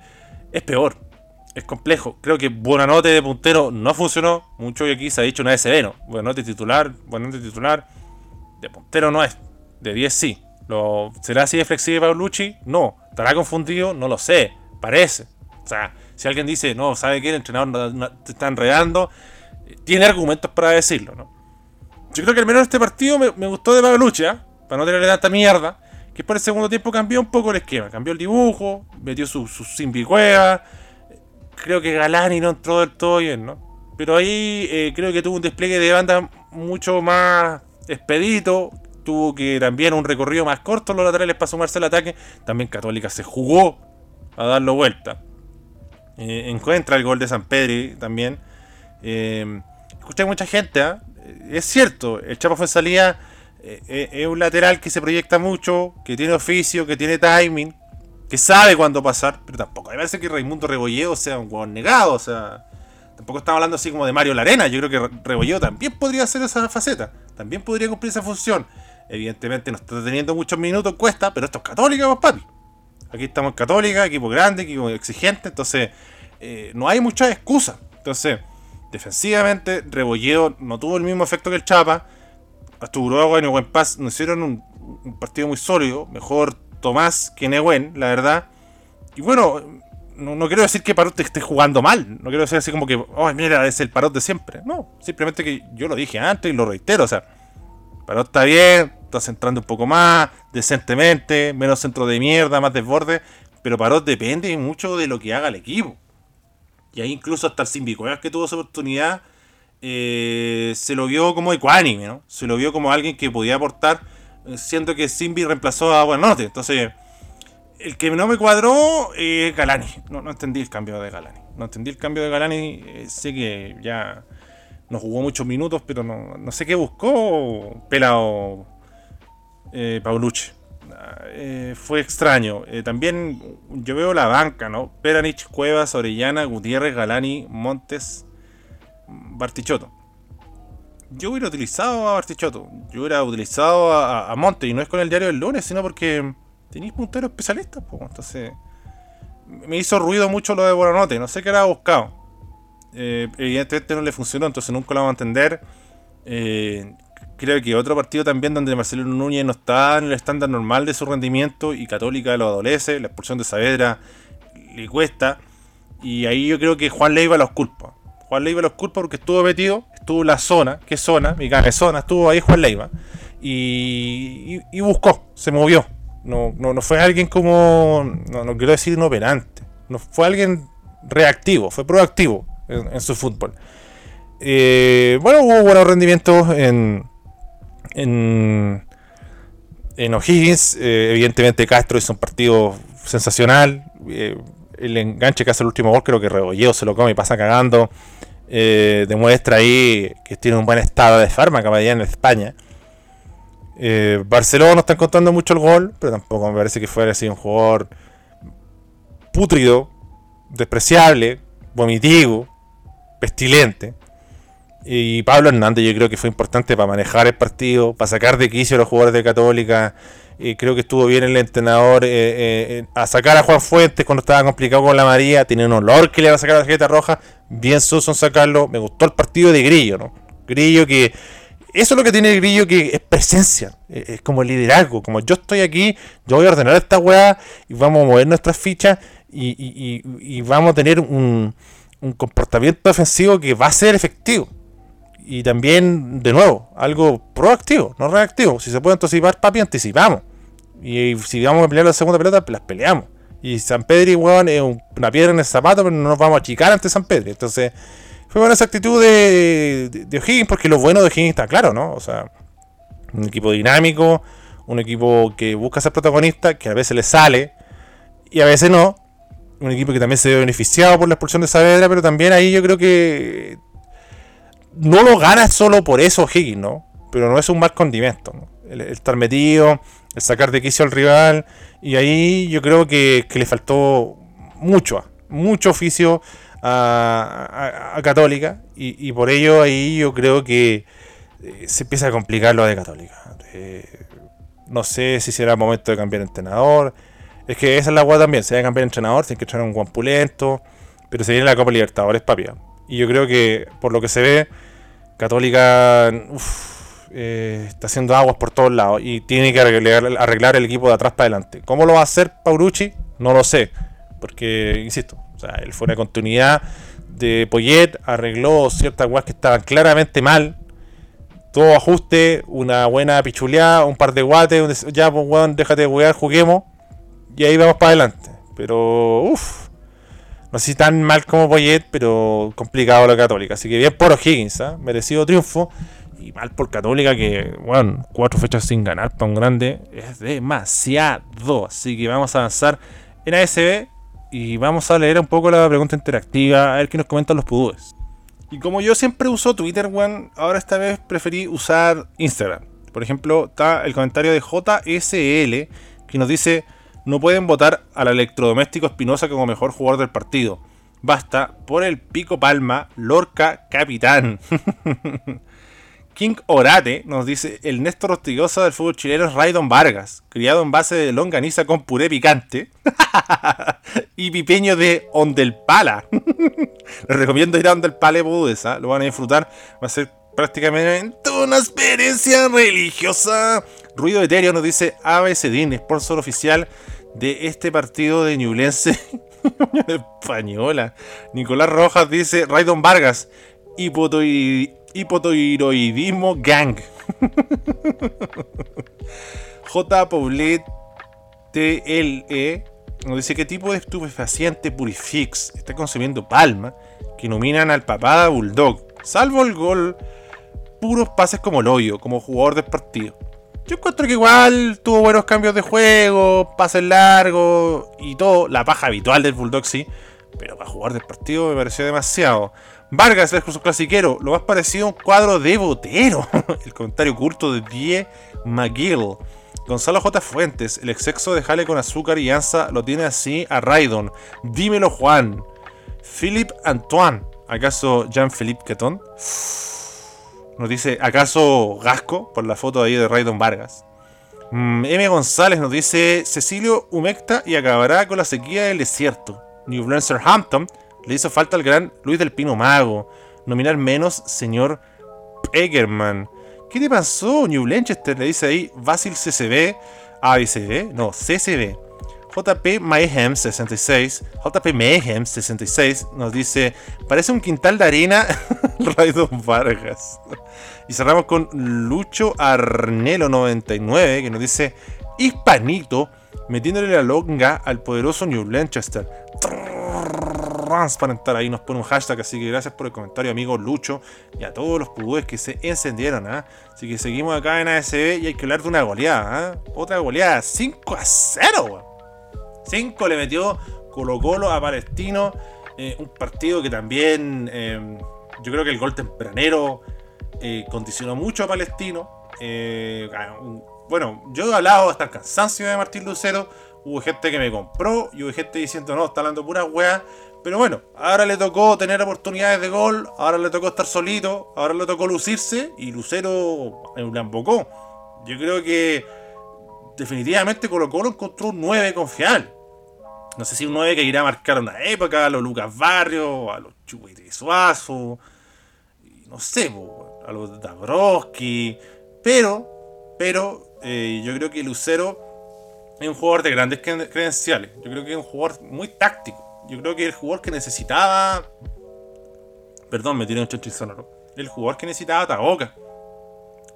es peor es complejo. Creo que Buenanote de puntero no funcionó. Mucho que aquí se ha dicho una SB, ¿no? Buenanote titular, Buenanote titular. De puntero no es. De 10 sí. ¿Lo, ¿Será así de flexible Paulucci? No. ¿Estará confundido? No lo sé. Parece. O sea, si alguien dice, no, ¿sabe qué? El entrenador te está enredando. Tiene argumentos para decirlo, ¿no? Yo creo que al menos este partido me, gustó de Paulucci, ¿eh? Para no tenerle tanta mierda. Que por el segundo tiempo cambió un poco el esquema. Cambió el dibujo, metió sus su simbicueva creo que Galani no entró del todo bien, ¿no? Pero ahí eh, creo que tuvo un despliegue de banda mucho más expedito. Tuvo que también un recorrido más corto los laterales para sumarse al ataque. También Católica se jugó a darlo vuelta. Eh, encuentra el gol de San Pedri también. Eh, escuché mucha gente, ¿ah? es cierto, el Chapo fue salida. es un lateral que se proyecta mucho, que tiene oficio, que tiene timing, que sabe cuándo pasar, pero tampoco. Me parece que Raimundo Rebolledo sea un huevón negado, o sea. Tampoco estamos hablando así como de Mario Larena. Yo creo que Rebolledo también podría hacer esa faceta. También podría cumplir esa función. Evidentemente no está teniendo muchos minutos, cuesta, pero esto es católica, pues, papi. Aquí estamos católica, equipo grande, equipo exigente, entonces eh, no hay muchas excusas. Entonces, defensivamente, Rebolledo no tuvo el mismo efecto que el Chapa. Agua y Buen Paz no hicieron un partido muy sólido. Mejor Tomás que Nehuen, la verdad. Y bueno, no, quiero decir que Parot esté jugando mal. No quiero decir así como que, oh, mira, es el Parot de siempre. No, simplemente que yo lo dije antes y lo reitero. O sea, Parot está bien, está centrando un poco más, decentemente, menos centro de mierda, más desborde. Pero Parot depende mucho de lo que haga el equipo. Y ahí incluso hasta el Simbicuevas que tuvo esa oportunidad, eh, se lo vio como ecuánime, ¿no? Se lo vio como alguien que podía aportar siento que Simbi reemplazó a Buenanote. Entonces, el que no me cuadró es Galani. No, no entendí el cambio de Galani. No entendí el cambio de Galani. Eh, sé que ya no jugó muchos minutos, pero no, sé qué buscó pelado eh, Paulucci. Eh, fue extraño. Eh, también yo veo la banca, ¿no? Peranich, Cuevas, Orellana, Gutiérrez, Galani, Montes, Bartichotto yo hubiera utilizado a Bartichotto, yo hubiera utilizado a, Monte, y no es con el diario del lunes, sino porque tenéis punteros especialistas, pues, entonces me hizo ruido mucho lo de Boranote, no sé qué era buscado. Eh, evidentemente no le funcionó, entonces nunca lo vamos a entender. Eh, creo que otro partido también donde Marcelo Núñez no está en el estándar normal de su rendimiento y Católica lo adolece, la expulsión de Saavedra le cuesta. Y ahí yo creo que Juan Leiva los culpa. Juan Leiva los culpa porque estuvo metido estuvo la zona, ¿qué zona? Mi zona, estuvo ahí Juan Leiva. Y, buscó, se movió. No, no, fue alguien como, no, quiero decir inoperante, no fue alguien reactivo, fue proactivo en, su fútbol. Eh, bueno, hubo buenos rendimientos en, en, en O'Higgins. Eh, evidentemente Castro hizo un partido sensacional. Eh, el enganche que hace el último gol, creo que Rebolledo se lo come y pasa cagando. Eh, demuestra ahí que tiene un buen estado de fármaca allá en España. Eh, Barcelona no está encontrando mucho el gol, pero tampoco me parece que fuera así un jugador putrido, despreciable, vomitivo, pestilente. Y Pablo Hernández yo creo que fue importante para manejar el partido, para sacar de quicio a los jugadores de Católica. Y creo que estuvo bien el entrenador eh, eh, a sacar a Juan Fuentes cuando estaba complicado con la María. Tiene un olor que le va a sacar la tarjeta roja. Bien Susan sacarlo. Me gustó el partido de Grillo, ¿no? Grillo que... Eso es lo que tiene Grillo, que es presencia, es como liderazgo. Como yo estoy aquí, yo voy a ordenar esta weá y vamos a mover nuestras fichas y, vamos a tener un, un comportamiento defensivo que va a ser efectivo y también, de nuevo, algo proactivo, no reactivo. Si se puede anticipar, papi, anticipamos. Y si vamos a pelear la segunda pelota, las peleamos. Y San Pedro, weón, es una piedra en el zapato, pero no nos vamos a achicar ante San Pedro. Entonces, fue buena esa actitud de, de, O'Higgins, porque lo bueno de O'Higgins está claro, ¿no? O sea, un equipo dinámico, un equipo que busca ser protagonista, que a veces le sale y a veces no. Un equipo que también se ve beneficiado por la expulsión de Saavedra, pero también ahí yo creo que no lo gana solo por eso Higgins, ¿no? Pero no es un mal condimento, el, estar metido, el sacar de quicio al rival, y ahí yo creo que, le faltó mucho, mucho oficio a, Católica, y, por ello ahí yo creo que eh, se empieza a complicar lo de Católica. Eh, no sé si será momento de cambiar de entrenador. Es que esa es la agua también. Se debe cambiar de entrenador, tiene que echar un guampulento. Pero se viene la Copa Libertadores, papi. Y yo creo que, por lo que se ve, Católica eh, está haciendo aguas por todos lados y tiene que arreglar, el equipo de atrás para adelante. ¿Cómo lo va a hacer Paurucci? No lo sé. Porque, insisto, o sea, él fue una continuidad de Poyet, arregló ciertas aguas que estaban claramente mal. Todo ajuste, una buena pichuleada, un par de guates, ya, pues, weón, déjate de jugar, juguemos. Y ahí vamos para adelante. Pero, uff, no sé si tan mal como Poyet, pero complicado la Católica. Así que bien por O'Higgins, ¿eh? merecido triunfo. Y mal por Católica, que, bueno, cuatro fechas sin ganar para un grande es demasiado. Así que vamos a avanzar en ASB y vamos a leer un poco la pregunta interactiva, a ver qué nos comentan los pudúes. Y como yo siempre uso Twitter, One, ahora esta vez preferí usar Instagram. Por ejemplo, está el comentario de JSL que nos dice no pueden votar al electrodoméstico Espinosa como mejor jugador del partido. Basta por el pico palma, Lorca capitán. King Orate nos dice: El Néstor Rostigosa del fútbol chileno es Raidon Vargas, criado en base de longaniza con puré picante y pipeño de Ondelpala. Les recomiendo ir a Ondelpala Budesa, lo van a disfrutar. Va a ser prácticamente una experiencia religiosa. Ruido etéreo nos dice ABCDIN, sponsor oficial de este partido de Ñublense española. Nicolás Rojas dice, Raidon Vargas, hipotiroidismo gang. J. Poblet TLE nos dice qué tipo de estupefaciente Purifix está consumiendo Palma que nominan al papá Bulldog, salvo el gol, puros pases como el hoyo, como jugador del partido. Yo encuentro que igual tuvo buenos cambios de juego, pases largos y todo. La paja habitual del Bulldog, sí. Pero para jugar del partido me pareció demasiado. Vargas versus su clasiquero. Lo más parecido a un cuadro de botero. el comentario oculto de Die McGill. Gonzalo J. Fuentes. El exceso de jale con azúcar y ansa lo tiene así a Raidon. Dímelo, Juan. Philip Antoine. ¿Acaso Jean-Philippe Queton? Nos dice, ¿acaso Gasco? Por la foto ahí de Raydon Vargas. Mm, M. González nos dice, Cecilio humecta y acabará con la sequía del desierto. New Hampton le hizo falta al gran Luis del Pino Mago. Nominar menos, señor Pegerman. ¿Qué le pasó, New Blanchester? Le dice ahí, Basil CCB. ABCB, no, CCB. JP Mayhem 66, JP Mayhem 66 nos dice, parece un quintal de arena Raidon Vargas. Y cerramos con Lucho Arnelo 99 que nos dice, Hispanito metiéndole la longa al poderoso New Lanchester. Transparentar ahí nos pone un hashtag, así que gracias por el comentario, amigo Lucho, y a todos los pudúes que se encendieron. ¿ah? Así que seguimos acá en ASB y hay que hablar de una goleada. ¿ah? Otra goleada, 5 a 0. 5 le metió Colo Colo a Palestino. Eh, un partido que también em, yo creo que el gol tempranero eh, condicionó mucho a Palestino. Eh, bueno, yo he hablado hasta el cansancio de Martín Lucero. hubo gente que me compró y hubo gente diciendo, no, está hablando pura weá. Pero bueno, ahora le tocó tener oportunidades de gol, ahora le tocó estar solito, ahora le tocó lucirse y Lucero la embocó. Yo creo que definitivamente Colo Colo encontró un 9 confiable. No sé si un 9 que irá a marcar una época, a los Lucas Barrio, a los Chubuites Suazo, no sé, a los Dabrowski. Pero, pero, eh, yo creo que Lucero es un jugador de grandes credenciales. Yo creo que es un jugador muy táctico. Yo creo que el jugador que necesitaba. Perdón, me tiré un chancho sonoro. El jugador que necesitaba Taoka.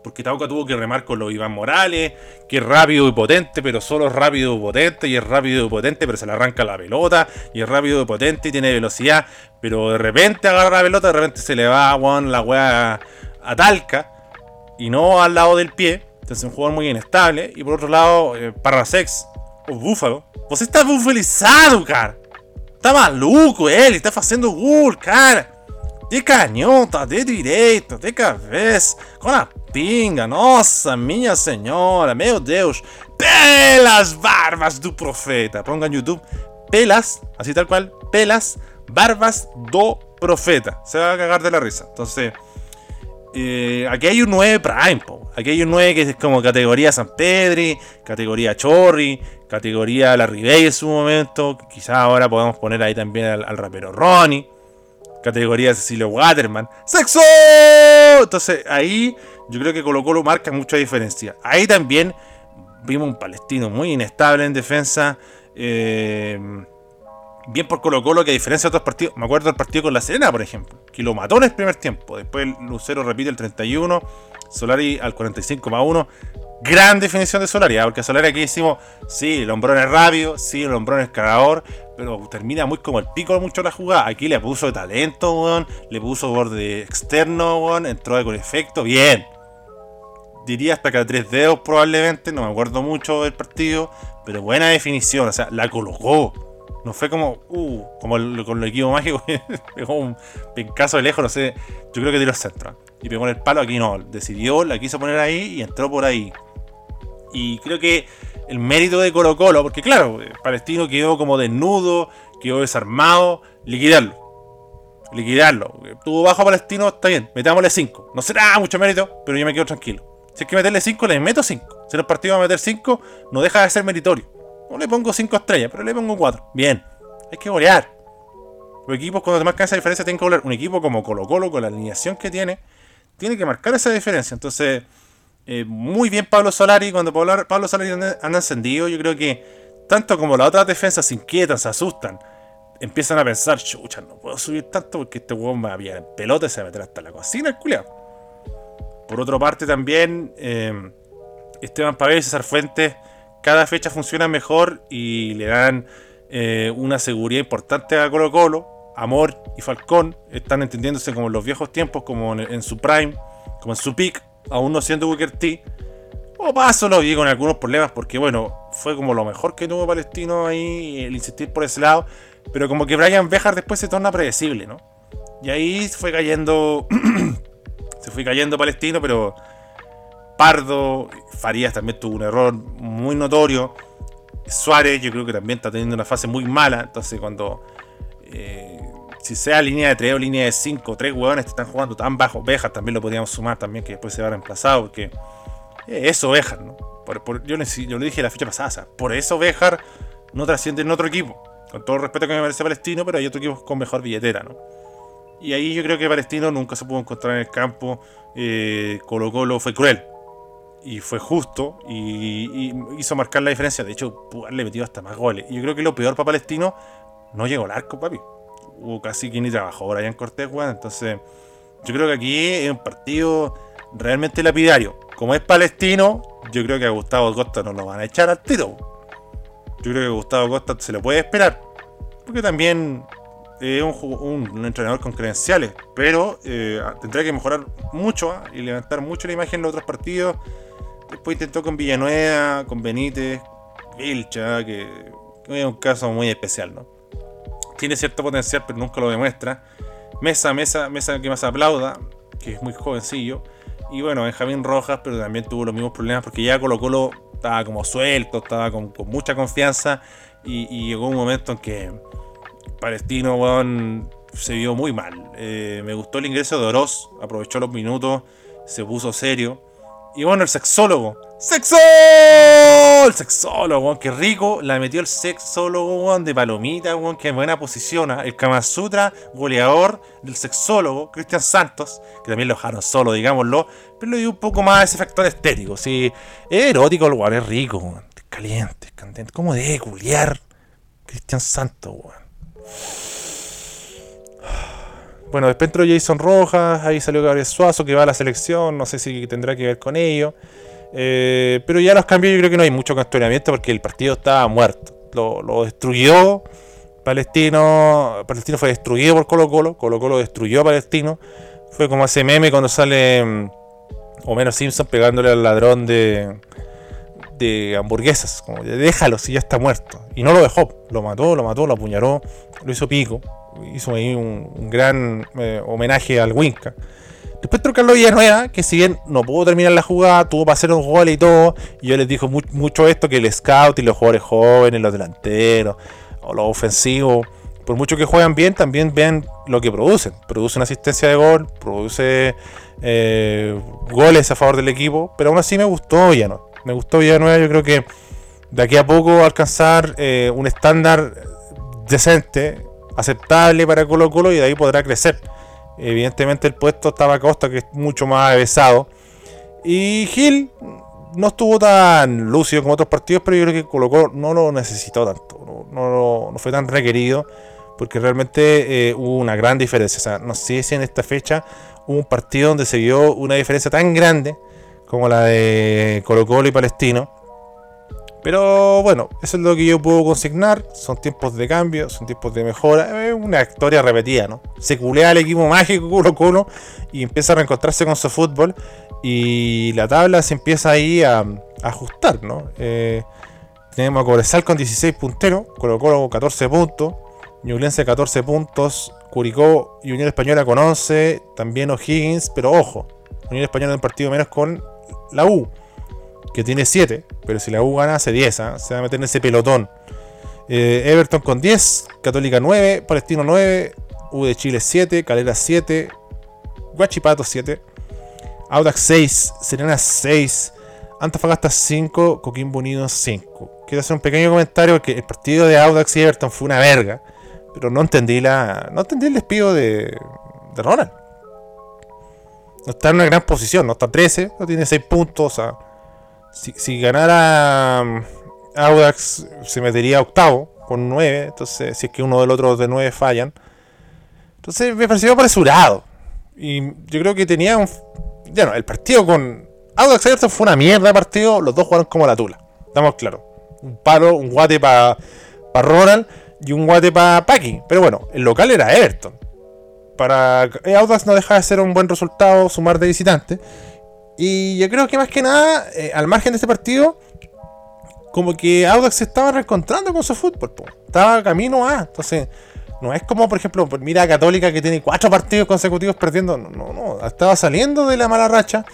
Porque Taoka tuvo que remar con los Iván Morales, que es rápido y potente, pero solo es rápido y potente, y es rápido y potente, pero se le arranca la pelota, y es rápido y potente y tiene velocidad, pero de repente agarra la pelota, de repente se le va la weá a Talca, y no al lado del pie, entonces es un jugador muy inestable, y por otro lado, eh, Parrasex, o Búfalo, pues está bufalizado, cara. Tá maluco ele? Tá fazendo gol, cara. De canhota, de direita, de cabeça, com a pinga. Nossa, minha senhora, meu Deus. Pelas barbas do profeta. Ponga no YouTube. Pelas, assim tal qual. Pelas barbas do profeta. Se va a cagar de la risa. Entonces, eh, aquí hay un 9 Prime. Aquí hay un 9 que es como categoría San Pedri, categoría Chorri, categoría La Ribey en su momento. Quizás ahora podemos poner ahí también al, rapero Ronnie. Categoría Cecilio Waterman. ¡Sexo! Entonces ahí yo creo que Colo Colo marca mucha diferencia. Ahí también vimos un palestino muy inestable en defensa. Eh, bien por Colo Colo que a diferencia de otros partidos. Me acuerdo del partido con La Serena, por ejemplo. Que lo mató en el primer tiempo. Después Lucero repite el 31. Solari al 45 más 1 gran definición de Solari, ¿ah? porque Solari aquí decimos, sí, el hombrón es rápido, sí, el hombrón es cargador, pero termina muy como el pico mucho la jugada. Aquí le puso talento, le puso borde externo, entró con efecto, bien. Diría hasta que tres dedos probablemente, no me acuerdo mucho del partido, pero buena definición, o sea, la colocó. No fue como, uh, como con el equipo mágico, pegó un pencazo de lejos, no sé, yo creo que tiró el centro. Y pegó en el palo, aquí no, decidió, la quiso poner ahí y entró por ahí. Y creo que el mérito de Colo Colo, porque claro, Palestino quedó como desnudo, quedó desarmado, liquidarlo. Liquidarlo. Tuvo bajo Palestino, está bien, metámosle 5. No será mucho mérito, pero yo me quedo tranquilo. Si hay que meterle 5, le meto 5. Si los partidos va a meter 5, no deja de ser meritorio. No le pongo 5 estrellas, pero le pongo 4. Bien. Hay que golear. Los equipos cuando te marcan esa diferencia tienen que golear. Un equipo como Colo Colo, con la alineación que tiene, tiene que marcar esa diferencia. Entonces, eh, muy bien Pablo Solari. Cuando Pablo, Solari anda, encendido, yo creo que tanto como las otras defensas se inquietan, se asustan, empiezan a pensar, chucha, no puedo subir tanto porque este huevón me va a pillar en pelota y se va a meter hasta la cocina, el. Por otra parte, también eh, Esteban Pavel y César Fuentes, cada fecha funciona mejor y le dan eh, una seguridad importante a Colo Colo. Amor y Falcón están entendiéndose como en los viejos tiempos, como en su prime, como en su peak aún no siendo Booker T. O paso lo vi con algunos problemas porque, bueno, fue como lo mejor que tuvo Palestino ahí, el insistir por ese lado. Pero como que Brian Bejar después se torna predecible, ¿no? Y ahí fue cayendo. se fue cayendo Palestino, pero Pardo, Farías también tuvo un error muy notorio. Suárez, yo creo que también está teniendo una fase muy mala. Entonces, cuando eh, si sea línea de 3 o línea de 5, tres hueones que están jugando tan bajo, Bejar también lo podríamos sumar también, que después se va reemplazado, porque eh, eso Bejar, ¿no? yo, le, dije la fecha pasada, por eso Bejar no trasciende en otro equipo. Con todo el respeto que me parece Palestino, pero hay otro equipo con mejor billetera, ¿no? Y ahí yo creo que Palestino nunca se pudo encontrar en el campo. Eh, Colo Colo fue cruel. Y fue justo. Y, hizo marcar la diferencia. De hecho, haberle metido hasta más goles. Y yo creo que lo peor para Palestino no llegó al arco, papi hubo casi que ni trabajó Brian Cortés. Entonces, yo creo que aquí es un partido realmente lapidario. Como es palestino, yo creo que a Gustavo Costa no lo van a echar al tiro. Yo creo que a Gustavo Costa se lo puede esperar. Porque también es un, entrenador con credenciales. Pero eh, tendrá que mejorar mucho ¿ah? y levantar mucho la imagen en los otros partidos. Después intentó con Villanueva, con Benítez, Vilcha, que es un caso muy especial, ¿no? Tiene cierto potencial, pero nunca lo demuestra. Mesa, Mesa, Mesa que más aplauda, que es muy jovencillo. Y bueno, Benjamín Rojas, pero también tuvo los mismos problemas porque ya Colo Colo estaba como suelto, estaba con, mucha confianza y, llegó un momento en que Palestino, se vio muy mal. Eh, me gustó el ingreso de Oroz, aprovechó los minutos, se puso serio. Y bueno, el sexólogo. ¡Sexo! El sexólogo, weón, qué rico. La metió el sexólogo, weón, de palomita, weón, que buena posición. ¿ah? El Kama Sutra, goleador del sexólogo, Cristian Santos, que también lo dejaron solo, digámoslo. Pero le dio un poco más ese factor estético. Sí, es erótico el weón, es rico, weón. Caliente, es candente. ¿Cómo debe culiar Cristian Santos, weón? Bueno, después entró Jason Rojas, ahí salió Gabriel Suazo que va a la selección, no sé si tendrá que ver con ello. Eh, pero ya los cambios yo creo que no hay mucho cuestionamiento porque el partido estaba muerto. Lo, lo, destruyó Palestino. Palestino fue destruido por Colo Colo. Colo Colo destruyó a Palestino. Fue como ese meme cuando sale mm, Homero Simpson pegándole al ladrón de, de hamburguesas. Como, déjalo si ya está muerto. Y no lo dejó. Lo mató, lo mató, lo apuñaló, lo hizo pico hizo ahí un, gran eh, homenaje al Winca. Después entró Villanueva, que si bien no pudo terminar la jugada, tuvo para hacer un gol y todo. Y yo les dijo mu mucho esto: que el scout y los jugadores jóvenes, los delanteros o los ofensivos, por mucho que juegan bien, también ven lo que producen. Produce una asistencia de gol, produce eh, goles a favor del equipo. Pero aún así me gustó Villanueva. Me gustó Villanueva, yo creo que de aquí a poco alcanzar eh, un estándar decente aceptable para Colo Colo y de ahí podrá crecer. Evidentemente el puesto estaba a Costa, que es mucho más avesado. Y Gil no estuvo tan lúcido como otros partidos, pero yo creo que Colo Colo no lo necesitó tanto. No, fue tan requerido, porque realmente eh, hubo una gran diferencia. O sea, no sé si en esta fecha hubo un partido donde se vio una diferencia tan grande como la de Colo Colo y Palestino pero bueno, eso es lo que yo puedo consignar. Son tiempos de cambio, son tiempos de mejora. Es una historia repetida, ¿no? Se culea al equipo mágico Colo Colo y empieza a reencontrarse con su fútbol. Y la tabla se empieza ahí a, ajustar, ¿no? Eh, tenemos a Cobresal con 16 punteros, Colo Colo 14 puntos, Ñublense 14 puntos, Curicó y Unión Española con 11, también O'Higgins, pero ojo, Unión Española en un partido menos con la U que tiene 7, pero si la U gana hace 10, ¿eh? se va a meter en ese pelotón. Eh, Everton con 10, Católica 9, Palestino 9, U de Chile 7, Calera 7, Guachipato 7, Audax 6, Serena 6, Antofagasta 5, Coquimbo Unido 5. Quiero hacer un pequeño comentario porque el partido de Audax y Everton fue una verga, pero no entendí la no entendí el despido de, de Ronald. No está en una gran posición, no está 13, no tiene 6 puntos, o sea, si, ganara um, Audax, se metería octavo con 9. Entonces, si es que uno del otro de 9 fallan. Entonces, me pareció apresurado. Y yo creo que tenía un. Ya no, el partido con Audax Everton fue una mierda de partido. Los dos jugaron como la tula. Estamos claros. Un palo, un guate para pa Ronald y un guate para Paki. Pero bueno, el local era Everton. Para Audax no deja de ser un buen resultado sumar de visitante. Y yo creo que más que nada, eh, al margen de este partido, como que Audax se estaba reencontrando con su fútbol. Estaba camino a. Entonces, no es como, por ejemplo, mira a Católica que tiene cuatro partidos consecutivos perdiendo. No, no, no. Estaba saliendo de la mala racha.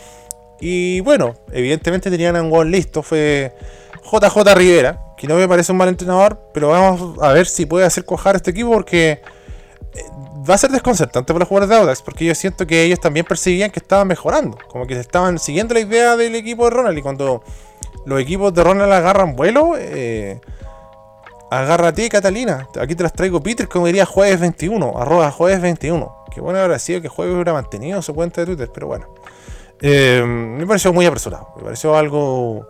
Y bueno, evidentemente tenían un gol listo. Fue JJ Rivera, que no me parece un mal entrenador, pero vamos a ver si puede hacer cojar este equipo porque eh, va a ser desconcertante para los jugadores de Audax, porque yo siento que ellos también percibían que estaban mejorando, como que estaban siguiendo la idea del equipo de Ronald. Y cuando los equipos de Ronald agarran vuelo, eh, agárrate, Catalina. Aquí te las traigo, Peter, como diría jueves 21, arroba jueves 21. Que bueno habrá sido que jueves hubiera mantenido su cuenta de Twitter, pero bueno. Eh, me pareció muy apresurado, me pareció algo.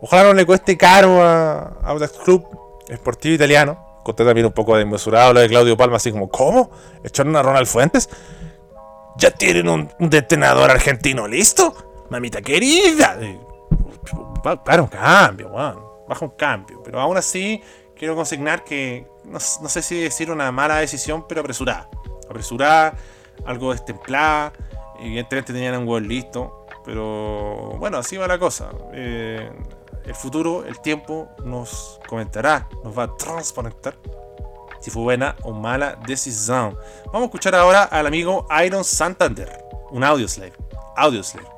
Ojalá no le cueste caro a Audax Club Esportivo Italiano conté también un poco de mesurado lo de Claudio Palma, así como, ¿cómo? ¿Echaron a Ronald Fuentes? ¿Ya tienen un, detenedor argentino listo? Mamita querida. Para un cambio, Baja un cambio. Pero aún así, quiero consignar que no, sé si decir una mala decisión, pero apresurada. Apresurada, algo destemplada. Evidentemente tenían un gol listo. Pero bueno, así va la cosa. Eh, el futuro, el tiempo, nos comentará, nos va a transconectar si fue buena o mala decisión. Vamos a escuchar ahora al amigo Iron Santander, un audio slave. Audio slave.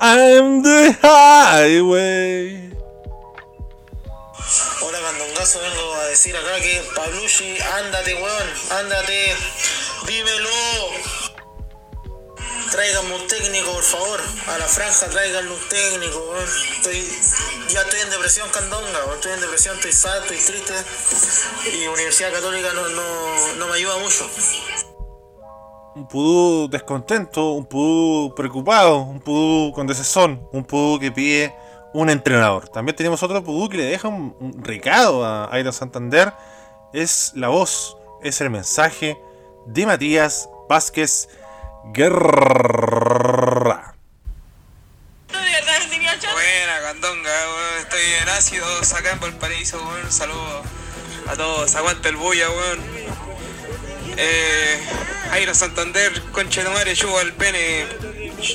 I'm the highway. Gaso vengo a decir acá que Pablucci, ándate, weón, ándate, dímelo. Tráiganme un técnico, por favor. A la franja tráiganme un técnico. Estoy, ya estoy en depresión candonga. Estoy en depresión, estoy sad, estoy triste. Y Universidad Católica no, no, no me ayuda mucho. Un pudú descontento, un pudú preocupado, un pudú con desesón, un pudú que pide un entrenador. También tenemos otro pudú que le deja un, un recado a Aida Santander. Es la voz, es el mensaje de Matías Vázquez Guerra. Buena, Candonga. Estoy en ácidos acá en Valparaíso, weón. Saludos a todos. Aguanta el bulla, weón. Eh, Aira Santander, conche de madre, chupa el pene.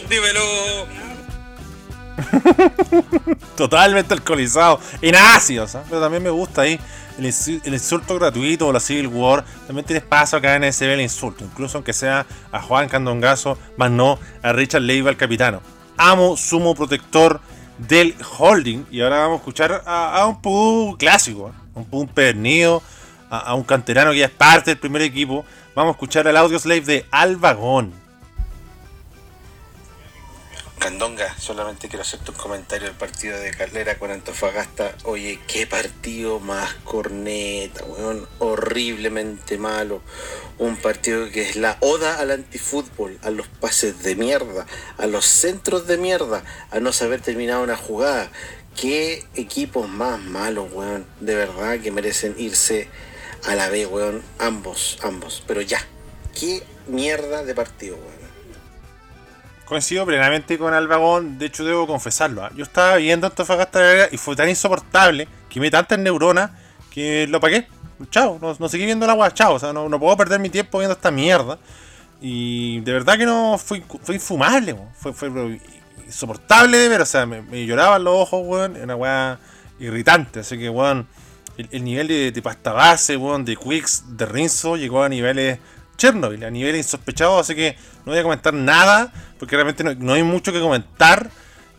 Dímelo. Totalmente alcoholizado, en ácidos, ¿ah? pero también me gusta ahí el, insu- el insulto gratuito o la Civil War. También tienes paso acá en SB el insulto, incluso aunque sea a Juan Candongazo, más no a Richard Leiva, el capitano. Amo, sumo protector del holding. Y ahora vamos a escuchar a, un pudú clásico, ¿ah? un pudú pernido, a, un canterano que ya es parte del primer equipo. Vamos a escuchar al audio slave de Albagón. Candonga, solamente quiero hacerte un comentario del partido de Calera con Antofagasta. Oye, qué partido más corneta, weón. Horriblemente malo. Un partido que es la oda al antifútbol, a los pases de mierda, a los centros de mierda, a no saber terminar una jugada. Qué equipos más malos, weón. De verdad que merecen irse a la B, weón. Ambos, ambos. Pero ya. Qué mierda de partido, weón. Coincido plenamente con Albagón, de hecho debo confesarlo. ¿ah? Yo estaba viendo Antofagasta y fue tan insoportable que me tantas neuronas que lo pagué. Chao, no, seguí viendo la agua, chao. O sea, no, no puedo perder mi tiempo viendo esta mierda. Y de verdad que no fue, fue infumable, fue, fue insoportable de ver. O sea, me, lloraban los ojos, weón. Era una weá irritante. Así que, weón, el, el nivel de, de pasta base, weón, de Quicks, de Rinzo, llegó a niveles Chernobyl, a niveles insospechados. Así que no voy a comentar nada, porque realmente no, no hay mucho que comentar.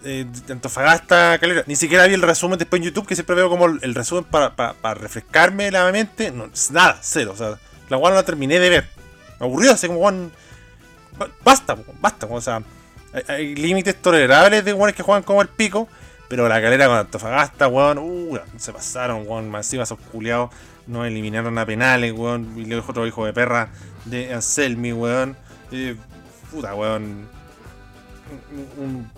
Eh, Antofagasta, Calera. Ni siquiera vi el resumen después en YouTube, que siempre veo como el, resumen para, para, refrescarme la mente. No, nada, cero. O sea, la weá no la terminé de ver. Me aburrió, así como, ba- Basta, basta. O sea, hay, hay límites tolerables de weones que juegan como el pico. Pero la calera con Antofagasta, weón, uh, se pasaron, weón. Encima esos culiados nos eliminaron a penales, weón. Y luego otro hijo de perra de Anselmi, weón. Puta, weón. Un,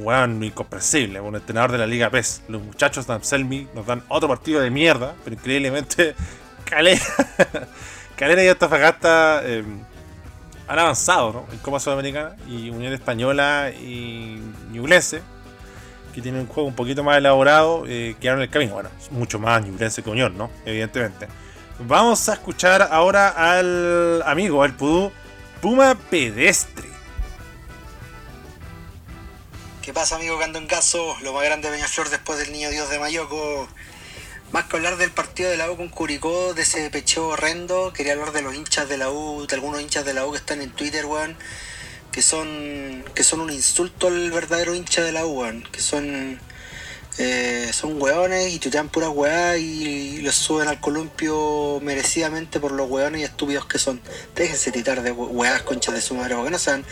weón incomprensible, un entrenador de la Liga PES. Los muchachos de Anselmi nos dan otro partido de mierda, pero increíblemente Calera, Calera y Antofagasta eh, han avanzado ¿no? en Copa Sudamericana y Unión Española y Ñublense, que tienen un juego un poquito más elaborado, eh, quedaron en el camino. Bueno, mucho más Ñublense que Unión, ¿no? Evidentemente. Vamos a escuchar ahora al amigo, al Pudú, Puma Pedestre. ¿Qué pasa, amigo Candongazo? Lo más grande de Peñaflor después del niño Dios de Mayoco. Más que hablar del partido de la U con Curicó, de ese pecheo horrendo, quería hablar de los hinchas de la U, de algunos hinchas de la U que están en Twitter, weón, que son que son un insulto al verdadero hincha de la U, weón, que son eh, son weones y tutean puras weas y los suben al columpio merecidamente por los weones y estúpidos que son. Déjense titar de weas conchas de su madre, porque no sean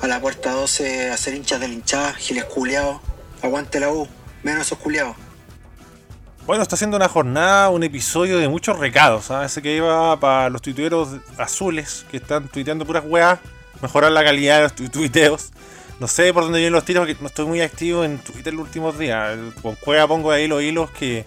a la puerta 12 a ser hinchas del hinchada, giles culiados. Aguante la U, menos esos culiados. Bueno, está haciendo una jornada, un episodio de muchos recados. ¿sabes? Ese que iba para los tuiteros azules que están tuiteando puras weas, mejorar la calidad de los tu- tuiteos. No sé por dónde vienen los tiros porque no estoy muy activo en Twitter los últimos días. Con cueva pongo ahí los hilos que,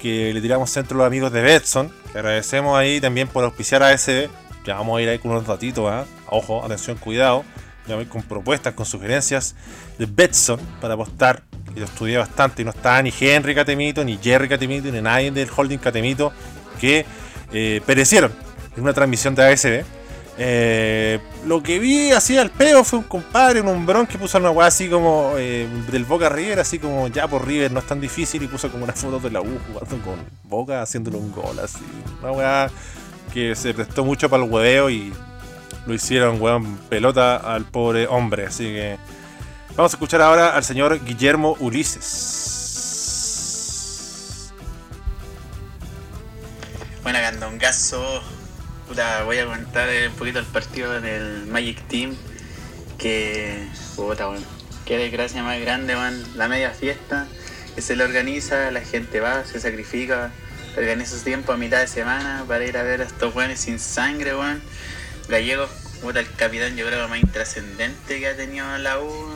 que le tiramos centro a los amigos de Betson. Que agradecemos ahí también por auspiciar a SB. Ya vamos a ir ahí con unos datitos, ¿ah? Ojo, atención, cuidado. Ya voy con propuestas, con sugerencias de Betson para apostar. Y lo estudié bastante y no está ni Henry Catemito, ni Jerry Catemito, ni nadie del holding Catemito que eh, perecieron en una transmisión de ASB. Eh, lo que vi así al peo fue un compadre, un hombrón que puso una weá así como eh, del Boca River, así como ya por River no es tan difícil y puso como una foto de la U jugando con Boca haciéndole un gol así. Una weá que se prestó mucho para el hueveo y lo hicieron weón pelota al pobre hombre. Así que vamos a escuchar ahora al señor Guillermo Ulises. Gaso. Voy a contar un poquito el partido del Magic Team. Que. Puta, weón. Qué desgracia más grande, man. La media fiesta que se le organiza, la gente va, se sacrifica, organiza su tiempo a mitad de semana para ir a ver a estos weones sin sangre, weón. Gallegos, puta, el capitán yo creo más intrascendente que ha tenido la U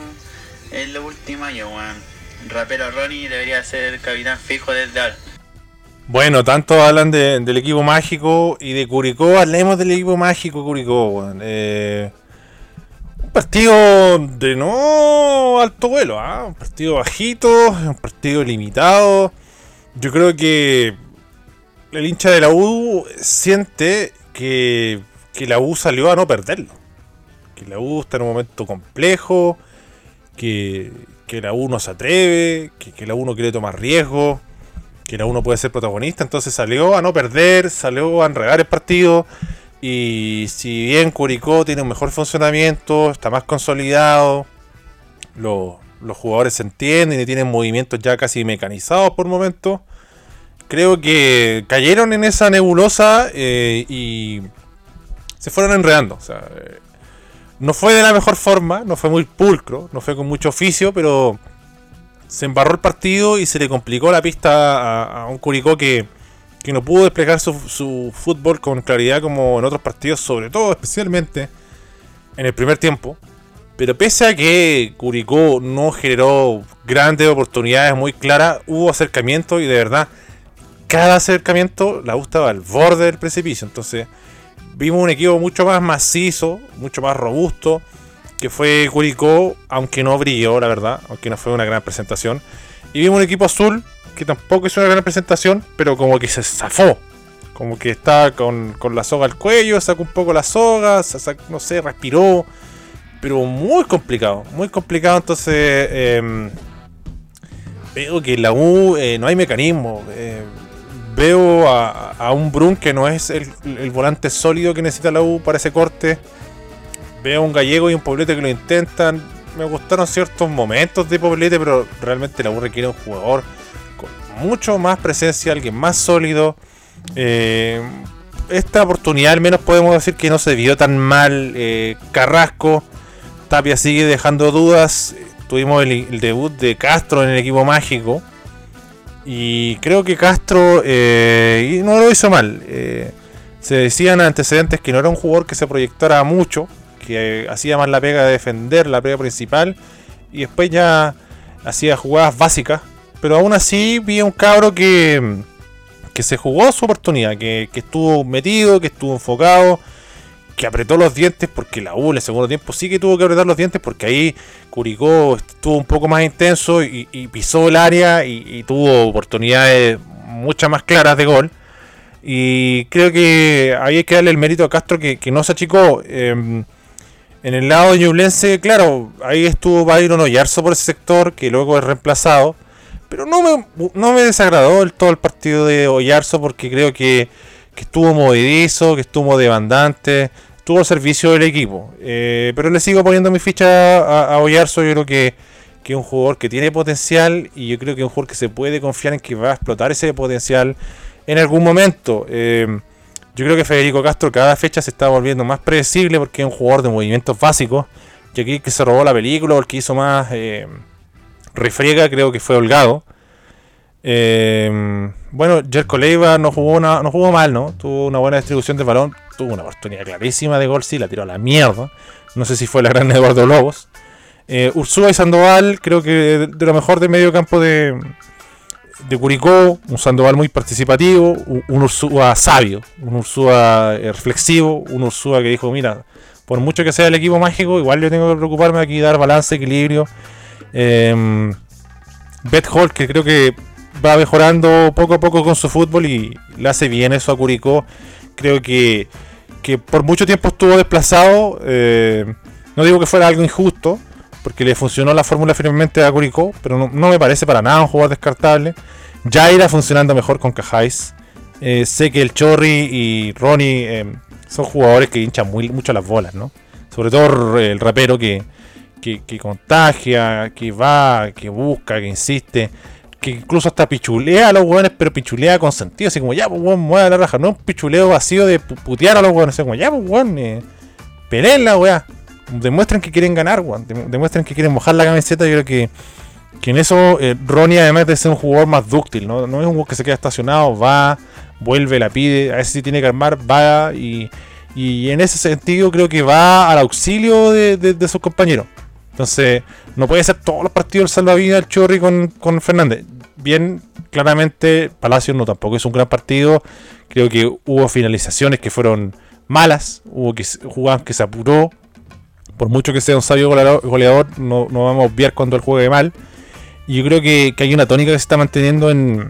en los últimos años, weón. Rapero Ronnie debería ser capitán fijo desde ahora. Bueno, tanto hablan de- del equipo mágico y de Curicó. Hablemos del equipo mágico Curicó. Eh, un partido de no alto vuelo, ¿ah? un partido bajito, un partido limitado. Yo creo que el hincha de la U siente que, que la U salió a no perderlo. Que la U está en un momento complejo, que, que la U no se atreve, que, que la U no quiere tomar riesgo que uno puede ser protagonista, entonces salió a no perder, salió a enredar el partido. Y si bien Curicó tiene un mejor funcionamiento, está más consolidado, lo- los jugadores se entienden y tienen movimientos ya casi mecanizados por momentos, creo que cayeron en esa nebulosa eh, y se fueron enredando. Eh, no fue de la mejor forma, no fue muy pulcro, no fue con mucho oficio, pero se embarró el partido y se le complicó la pista a, un Curicó que, que no pudo desplegar su, su fútbol con claridad como en otros partidos, sobre todo, especialmente en el primer tiempo. Pero pese a que Curicó no generó grandes oportunidades muy claras, hubo acercamiento y de verdad, cada acercamiento la U estaba al borde del precipicio. Entonces, vimos un equipo mucho más macizo, mucho más robusto, que fue Curicó, aunque no brilló, la verdad, aunque no fue una gran presentación. Y vimos un equipo azul, que tampoco es una gran presentación, pero como que se zafó. Como que estaba con, con la soga al cuello, sacó un poco la soga, no sé, respiró. Pero muy complicado, muy complicado. Entonces, em, veo que en la U eh, no hay mecanismo. eh, veo a, a un Brun que no es el, el volante sólido que necesita la U para ese corte. Veo un gallego y un poblete que lo intentan. Me gustaron ciertos momentos de poblete, pero realmente la U requiere un jugador con mucho más presencia, alguien más sólido. Eh, esta oportunidad al menos podemos decir que no se vio tan mal. Eh, Carrasco, Tapia sigue dejando dudas. Tuvimos el, debut de Castro en el equipo mágico. Y creo que Castro eh, no lo hizo mal. Eh, se decían antecedentes que no era un jugador que se proyectara mucho, que hacía más la pega de defender, la pega principal, y después ya hacía jugadas básicas. Pero aún así vi a un cabro que, que se jugó su oportunidad, que, que estuvo metido, que estuvo enfocado, que apretó los dientes, porque la U en el segundo tiempo sí que tuvo que apretar los dientes, porque ahí Curicó estuvo un poco más intenso y, y pisó el área y, y tuvo oportunidades muchas más claras de gol. Y creo que ahí hay que darle el mérito a Castro que, que no se achicó. Eh, en el lado Ñublense, claro, ahí estuvo Byron Oyarzo por ese sector, que luego es reemplazado. Pero no me, no me desagradó el, todo el partido de Oyarzo porque creo que, que estuvo movedizo, que estuvo demandante, estuvo al servicio del equipo. Eh, pero le sigo poniendo mi ficha a, a Oyarzo, yo creo que, que es un jugador que tiene potencial y yo creo que es un jugador que se puede confiar en que va a explotar ese potencial en algún momento. Eh, yo creo que Federico Castro cada fecha se está volviendo más predecible porque es un jugador de movimientos básicos. Y aquí que se robó la película o el que hizo más eh, refriega creo que fue Holgado. Eh, bueno, Jerko Leiva no jugó, no jugó mal, ¿no? Tuvo una buena distribución de balón. Tuvo una oportunidad clarísima de gol, sí, la tiró a la mierda. No sé si fue la gran Eduardo Lobos. Eh, Ursúa y Sandoval, creo que de, de lo mejor del medio campo de, de Curicó, un Sandoval muy participativo, un, Ursúa sabio, un Ursúa eh, reflexivo, un Ursúa que dijo, mira, por mucho que sea el equipo mágico, igual yo tengo que preocuparme aquí, dar balance, equilibrio. Eh, Beth Hall, que creo que va mejorando poco a poco con su fútbol y le hace bien eso a Curicó. Creo que, que por mucho tiempo estuvo desplazado. eh, no digo que fuera algo injusto, porque le funcionó la fórmula firmemente a Curicó, pero no, me parece para nada un jugador descartable. Ya irá funcionando mejor con Cajáis. Eh, sé que el Chorri y Ronnie eh, son jugadores que hinchan muy, mucho las bolas, ¿no? Sobre todo el rapero que, que, contagia, que va, que busca, que insiste, que incluso hasta pichulea a los weones, pero pichulea con sentido, así como ya, pues weón, mueve la raja, no un pichuleo vacío de pu- putear a los weones, así como ya, pues weón, eh, la weá, demuestren que quieren ganar, weón, dem- demuestren que quieren mojar la camiseta, yo creo que, que en eso eh, Ronnie además de ser un jugador más dúctil, ¿no? es un jugador que se queda estacionado, va, vuelve, la pide, a veces si tiene que armar, va y, y en ese sentido creo que va al auxilio de sus compañeros. Entonces, no puede ser todos los partidos el salvavidas el Chorri con, con Fernández. Bien, claramente, Palacios no tampoco es un gran partido. Creo que hubo finalizaciones que fueron malas. Hubo que jugadas que se apuró. Por mucho que sea un sabio goleador, no, vamos a obviar cuando él juegue mal. Y yo creo que, hay una tónica que se está manteniendo en.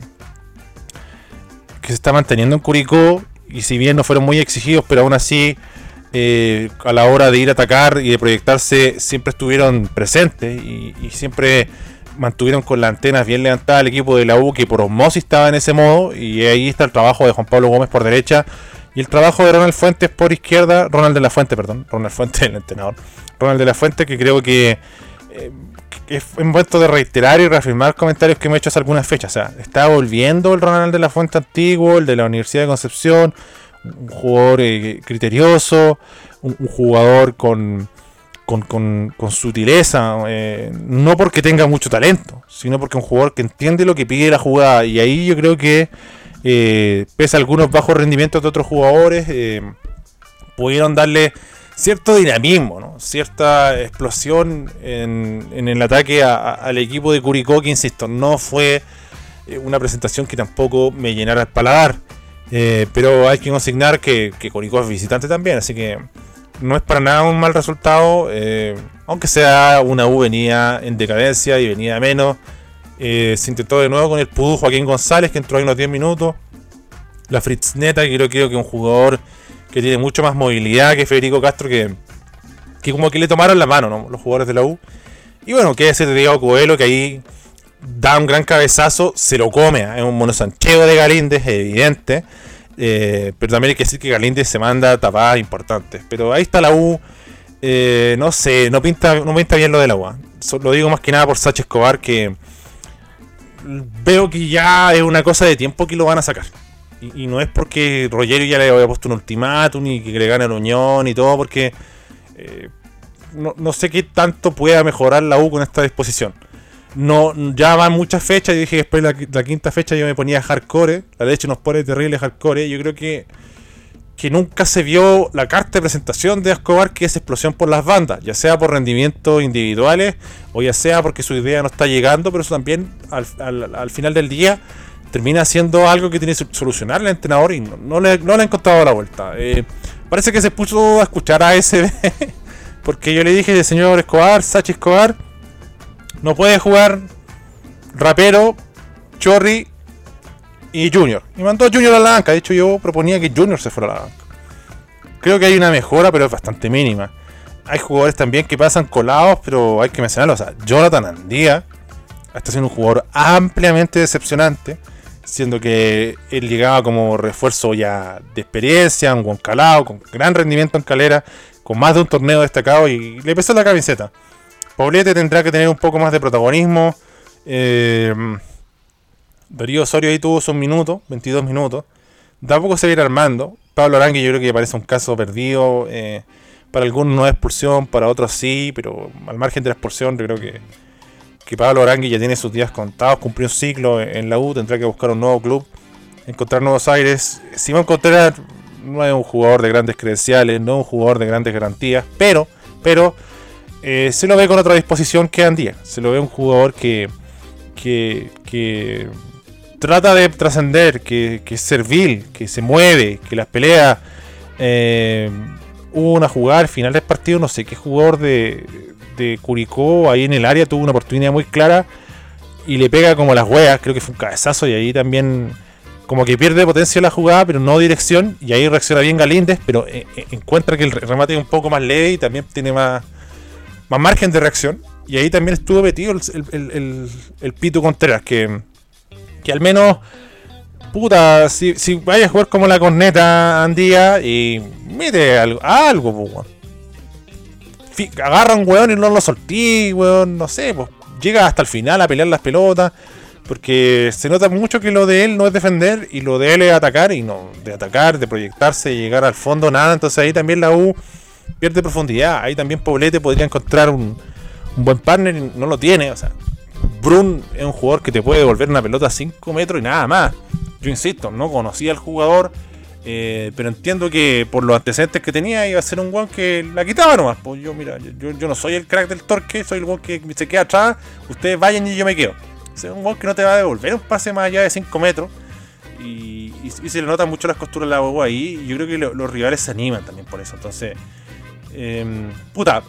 que se está manteniendo en Curicó. Y si bien no fueron muy exigidos, pero aún así eh, a la hora de ir a atacar y de proyectarse siempre estuvieron presentes y, siempre mantuvieron con las antenas bien levantadas el equipo de la U que por osmosis estaba en ese modo y ahí está el trabajo de Juan Pablo Gómez por derecha y el trabajo de Ronald Fuentes por izquierda, Ronald de la Fuente, perdón, Ronald Fuentes el entrenador, Ronald de la Fuente que creo que eh, es momento de reiterar y reafirmar comentarios que hemos hecho hace algunas fechas. O sea, está volviendo el Ronald de la Fuente antiguo, el de la Universidad de Concepción, un jugador eh, criterioso, un, un jugador con, con, con- con sutileza, eh, no porque tenga mucho talento, sino porque es un jugador que entiende lo que pide la jugada. Y ahí yo creo que, eh, pese a algunos bajos rendimientos de otros jugadores, eh, pudieron darle cierto dinamismo, cierta explosión en, el ataque al equipo de Curicó, que insisto, no fue eh, una presentación que tampoco me llenara el paladar. Pero hay que consignar que, Curicó es visitante también, así que no es para nada un mal resultado, aunque sea una U venía en decadencia y venía menos. Eh, se intentó de nuevo con el Pudú Joaquín González, que entró ahí unos 10 minutos. La Fritz Neta, que creo, creo que es un jugador que tiene mucho más movilidad que Federico Castro, que, que como que le tomaron la mano, ¿no? Los jugadores de la U. Y bueno, qué decir de Diego Coelho, que ahí da un gran cabezazo, se lo come, ¿eh? es un monosancheo de Galíndez, evidente. Eh, pero también hay que decir que Galíndez se manda tapadas importantes. Pero ahí está la U. eh, no sé, no pinta, no pinta bien lo de la U. So- Lo digo más que nada por Sacha Escobar, que veo que ya es una cosa de tiempo que lo van a sacar. Y, no es porque Rogerio ya le había puesto un ultimátum y que le gane la Unión y todo, porque eh, no, no sé qué tanto pueda mejorar la U con esta disposición. No, ya van muchas fechas. Yo dije que después de la, la quinta fecha yo me ponía hardcore. La leche nos pone terrible hardcore. Yo creo que, que nunca se vio la carta de presentación de Escobar, que es explosión por las bandas, ya sea por rendimientos individuales o ya sea porque su idea no está llegando, pero eso también al, al- al final del día termina siendo algo que tiene que solucionar el entrenador y no, le, no le ha encontrado la vuelta. Eh, parece que se puso a escuchar a SB porque yo le dije, señor Escobar, Sachi Escobar, no puede jugar rapero, Chorri y Junior. Y mandó a Junior a la banca. De hecho, yo proponía que Junior se fuera a la banca. Creo que hay una mejora, pero es bastante mínima. Hay jugadores también que pasan colados, pero hay que mencionarlo. O sea, Jonathan Andía está siendo un jugador ampliamente decepcionante. Siendo que él llegaba como refuerzo ya de experiencia, un buen calado, con gran rendimiento en calera, con más de un torneo destacado y le pesó la camiseta. Poblete tendrá que tener un poco más de protagonismo. Eh, Darío Osorio ahí tuvo sus minutos, 22 minutos. Tampoco se viene armando. Pablo Arangui yo creo que parece un caso perdido. eh, para algunos no es expulsión, para otros sí, pero al margen de la expulsión yo creo que, que Pablo Arangui ya tiene sus días contados, cumplió un ciclo en la U, tendrá que buscar un nuevo club, encontrar nuevos aires. Simón Contreras no es un jugador de grandes credenciales, no es un jugador de grandes garantías, pero, pero eh, se lo ve con otra disposición que Andía. Se lo ve un jugador que, que, que trata de trascender, que, que es servil, que se mueve, que las peleas. eh, hubo una jugada al final del partido, no sé qué jugador de, de Curicó ahí en el área tuvo una oportunidad muy clara y le pega como las hueas, creo que fue un cabezazo y ahí también como que pierde potencia la jugada, pero no dirección, y ahí reacciona bien Galíndez, pero eh, eh, encuentra que el remate es un poco más leve y también tiene más, más margen de reacción. Y ahí también estuvo metido el, el, el, el- Pito Contreras, que, que al menos, puta, si, si vaya a jugar como la corneta Andía y mete algo, algo pues, Agarra un weón y no lo soltí, weón, no sé, pues llega hasta el final a pelear las pelotas. Porque se nota mucho que lo de él no es defender y lo de él es atacar y no de atacar, de proyectarse, llegar al fondo, nada. Entonces ahí también la U pierde profundidad. Ahí también Poblete podría encontrar un, un buen partner y no lo tiene. O sea, Brun es un jugador que te puede devolver una pelota a 5 metros y nada más. Yo insisto, no conocía al jugador, eh, pero entiendo que por los antecedentes que tenía iba a ser un guan que la quitaba nomás. Pues yo, mira, yo, no soy el crack del torque, soy el guan que se queda atrás. Ustedes vayan y yo me quedo. Es un guan que no te va a devolver un pase más allá de 5 metros. Y, se le notan mucho las costuras de la agua ahí. Y yo creo que lo, los rivales se animan también por eso. Entonces, eh, puta,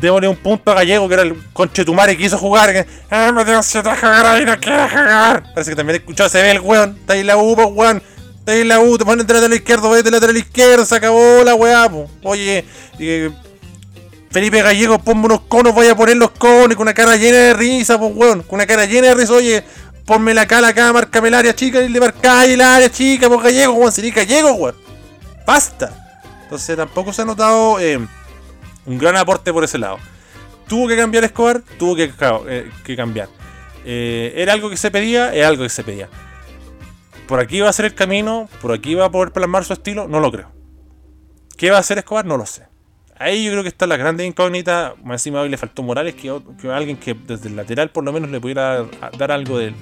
démosle un punto a Gallego, que era el conchetumare que quiso jugar. Que, ah, me tengo que no quiero jugar. Parece que también escuchó, se ve el weón. Está ahí la U, pues, weón. Está ahí la U, te ponen de lateral izquierdo, vete de lateral izquierdo, se acabó la weá, po. Oye, eh, Felipe Gallego, ponme unos conos, voy a poner los conos con una cara llena de risa, pues, weón. Con una cara llena de risa, oye. Ponme la cara acá, márcame el área chica y le marcáis el área chica, pues gallego, weón. Sería gallego, weón. Basta. Entonces tampoco se ha notado eh, un gran aporte por ese lado. Tuvo que cambiar Escobar, tuvo que, eh, cambiar. Eh, ¿Era algo que se pedía? Es algo que se pedía. ¿Por aquí va a ser el camino? ¿Por aquí va a poder plasmar su estilo? No lo creo. ¿Qué va a hacer Escobar? No lo sé. Ahí yo creo que está la grande incógnita. Más encima hoy le faltó Morales, que, alguien que desde el lateral por lo menos le pudiera dar, algo de,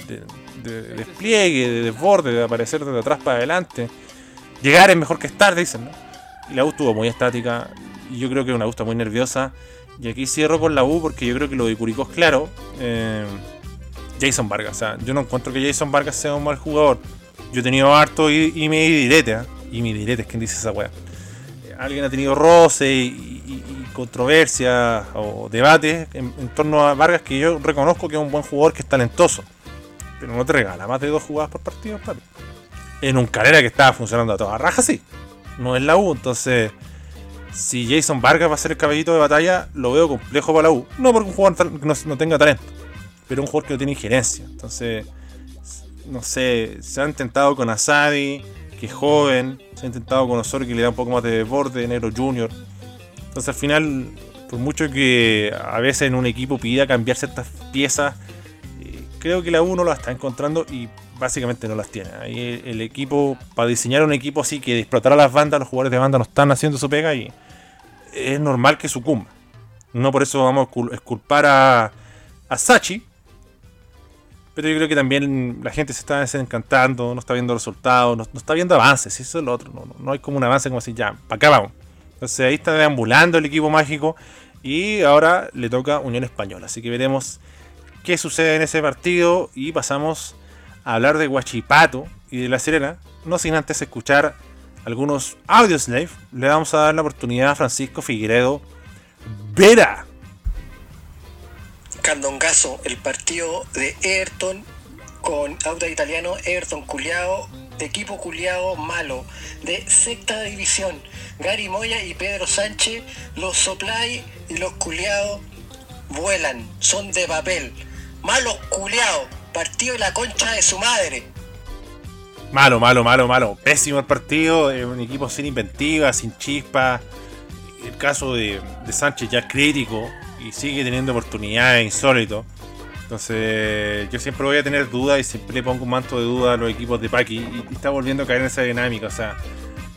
despliegue, de desborde, de aparecer desde atrás para adelante. Llegar es mejor que estar, dicen, ¿no? Y la U estuvo muy estática. Yo creo que una U está muy nerviosa. Y aquí cierro con la U porque yo creo que lo de Curicó es claro. Eh, Jason Vargas. Yo no encuentro que Jason Vargas sea un mal jugador. Yo he tenido harto y, y me direte. ¿eh? Y mi direte es quien dice esa weá. Alguien ha tenido roce y, y, controversia o debate en, en, torno a Vargas que yo reconozco que es un buen jugador, que es talentoso. Pero no te regala más de dos jugadas por partido, papi. En un carrera que estaba funcionando a toda raja, sí no es la U. Entonces, si Jason Vargas va a ser el caballito de batalla, lo veo complejo para la U. No porque un jugador no, tenga talento, pero un jugador que no tiene injerencia. Entonces, no sé, se ha intentado con Asadi, que es joven, se ha intentado con Osorio, que le da un poco más de borde, Negro Junior. Entonces, al final, por mucho que a veces en un equipo pida cambiar ciertas piezas, eh, creo que la U no la está encontrando y básicamente no las tiene. Ahí el, el, equipo, para diseñar un equipo así que explotara las bandas, los jugadores de banda no están haciendo su pega y es normal que sucumba. No por eso vamos a esculpar a, a Sachi. Pero yo creo que también la gente se está desencantando, no está viendo resultados, no, no está viendo avances, eso es lo otro. No, no, hay como un avance como así, ya, para acá vamos. Entonces ahí está deambulando el equipo mágico y ahora le toca Unión Española. Así que veremos qué sucede en ese partido y pasamos a hablar de Huachipato y de La Serena, no sin antes escuchar algunos audios slave, le vamos a dar la oportunidad a Francisco Figueredo Vera. Candongazo, el partido de Everton con Auda Italiano, Everton culiao, equipo culiao malo, de sexta división. Gary Moya y Pedro Sánchez, los soplay y los culiados vuelan, son de papel. Malos culiados, partido de la concha de su madre. Malo, malo, malo, malo. Pésimo el partido. Un equipo sin inventiva, sin chispa. El caso de, Sánchez ya crítico y sigue teniendo oportunidades insólito. Entonces, yo siempre voy a tener dudas y siempre le pongo un manto de duda a los equipos de Paki. Y, está volviendo a caer en esa dinámica. O sea,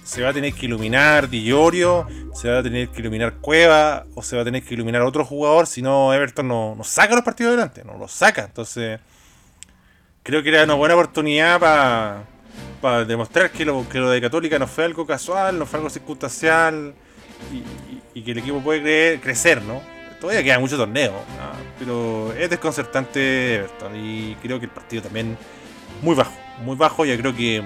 se va a tener que iluminar Dillorio, se va a tener que iluminar Cueva, o se va a tener que iluminar otro jugador. Si no, Everton no, no saca los partidos adelante, no los saca. Entonces creo que era una buena oportunidad para pa demostrar que lo, que lo de Católica no fue algo casual, no fue algo circunstancial y, que el equipo puede creer, crecer, ¿no? Todavía queda mucho torneo, ¿no? pero es desconcertante Everton y creo que el partido también muy bajo, muy bajo. Ya creo que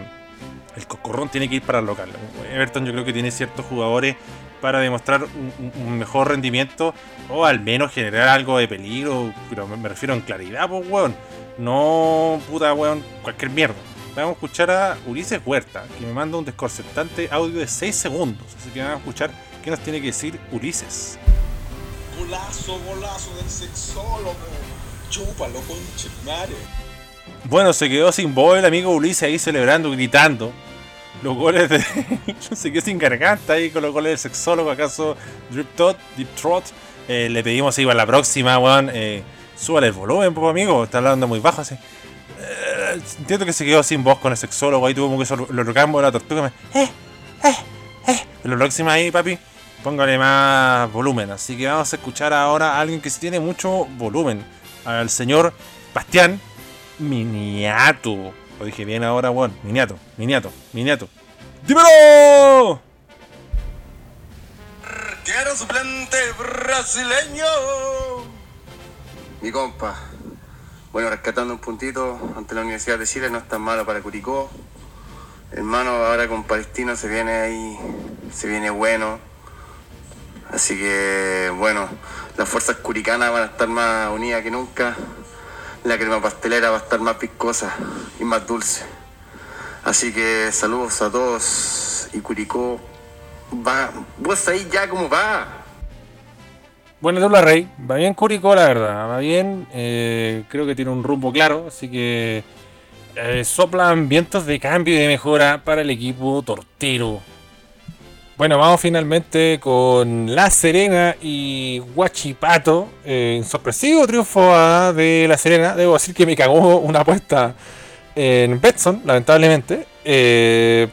el Cocorrón tiene que ir para el local. Everton yo creo que tiene ciertos jugadores para demostrar un, mejor rendimiento o al menos generar algo de peligro, pero me, me refiero en claridad, pues, weón. No, puta, weón, cualquier mierda. Vamos a escuchar a Ulises Huerta, que me manda un desconcertante audio de 6 segundos. Así que vamos a escuchar qué nos tiene que decir Ulises. Golazo, golazo del sexólogo. Chúpalo, conchemare. Bueno, se quedó sin voz el amigo Ulises ahí celebrando, gritando. Los goles de. se quedó sin garganta ahí con los goles del sexólogo. ¿Acaso Drip Tot, Deep Trot? Eh, le pedimos ahí para la próxima, weón. Eh, súbale el volumen, pues, amigo. Está hablando muy bajo así. Entiendo que se quedó sin voz con el sexólogo. Ahí tuvo como que eso, lo rocambo de la tortuga. me- Eh, eh, eh. Lo próximo ahí, papi, póngale más volumen. Así que vamos a escuchar ahora a alguien que sí tiene mucho volumen. Al señor Bastián Miniato. Lo dije bien ahora, weón. Miniato, Miniato, Miniato. ¡Dímelo! Quiero suplente brasileño. Mi compa. Bueno, rescatando un puntito ante la Universidad de Chile, no es tan malo para Curicó. Hermano, ahora con Palestino se viene ahí, se viene bueno. Así que, bueno, las fuerzas curicanas van a estar más unidas que nunca. La crema pastelera va a estar más picosa y más dulce. Así que saludos a todos y Curicó va, vos ahí ya como va. Bueno, Dula Rey, va bien Curicó, la verdad, va bien. eh, creo que tiene un rumbo claro, así que eh, soplan vientos de cambio y de mejora para el equipo tortero. Bueno, vamos finalmente con La Serena y Huachipato. Eh, sorpresivo triunfo ah, de La Serena. Debo decir que me cagó una apuesta en Betson, lamentablemente. Eh,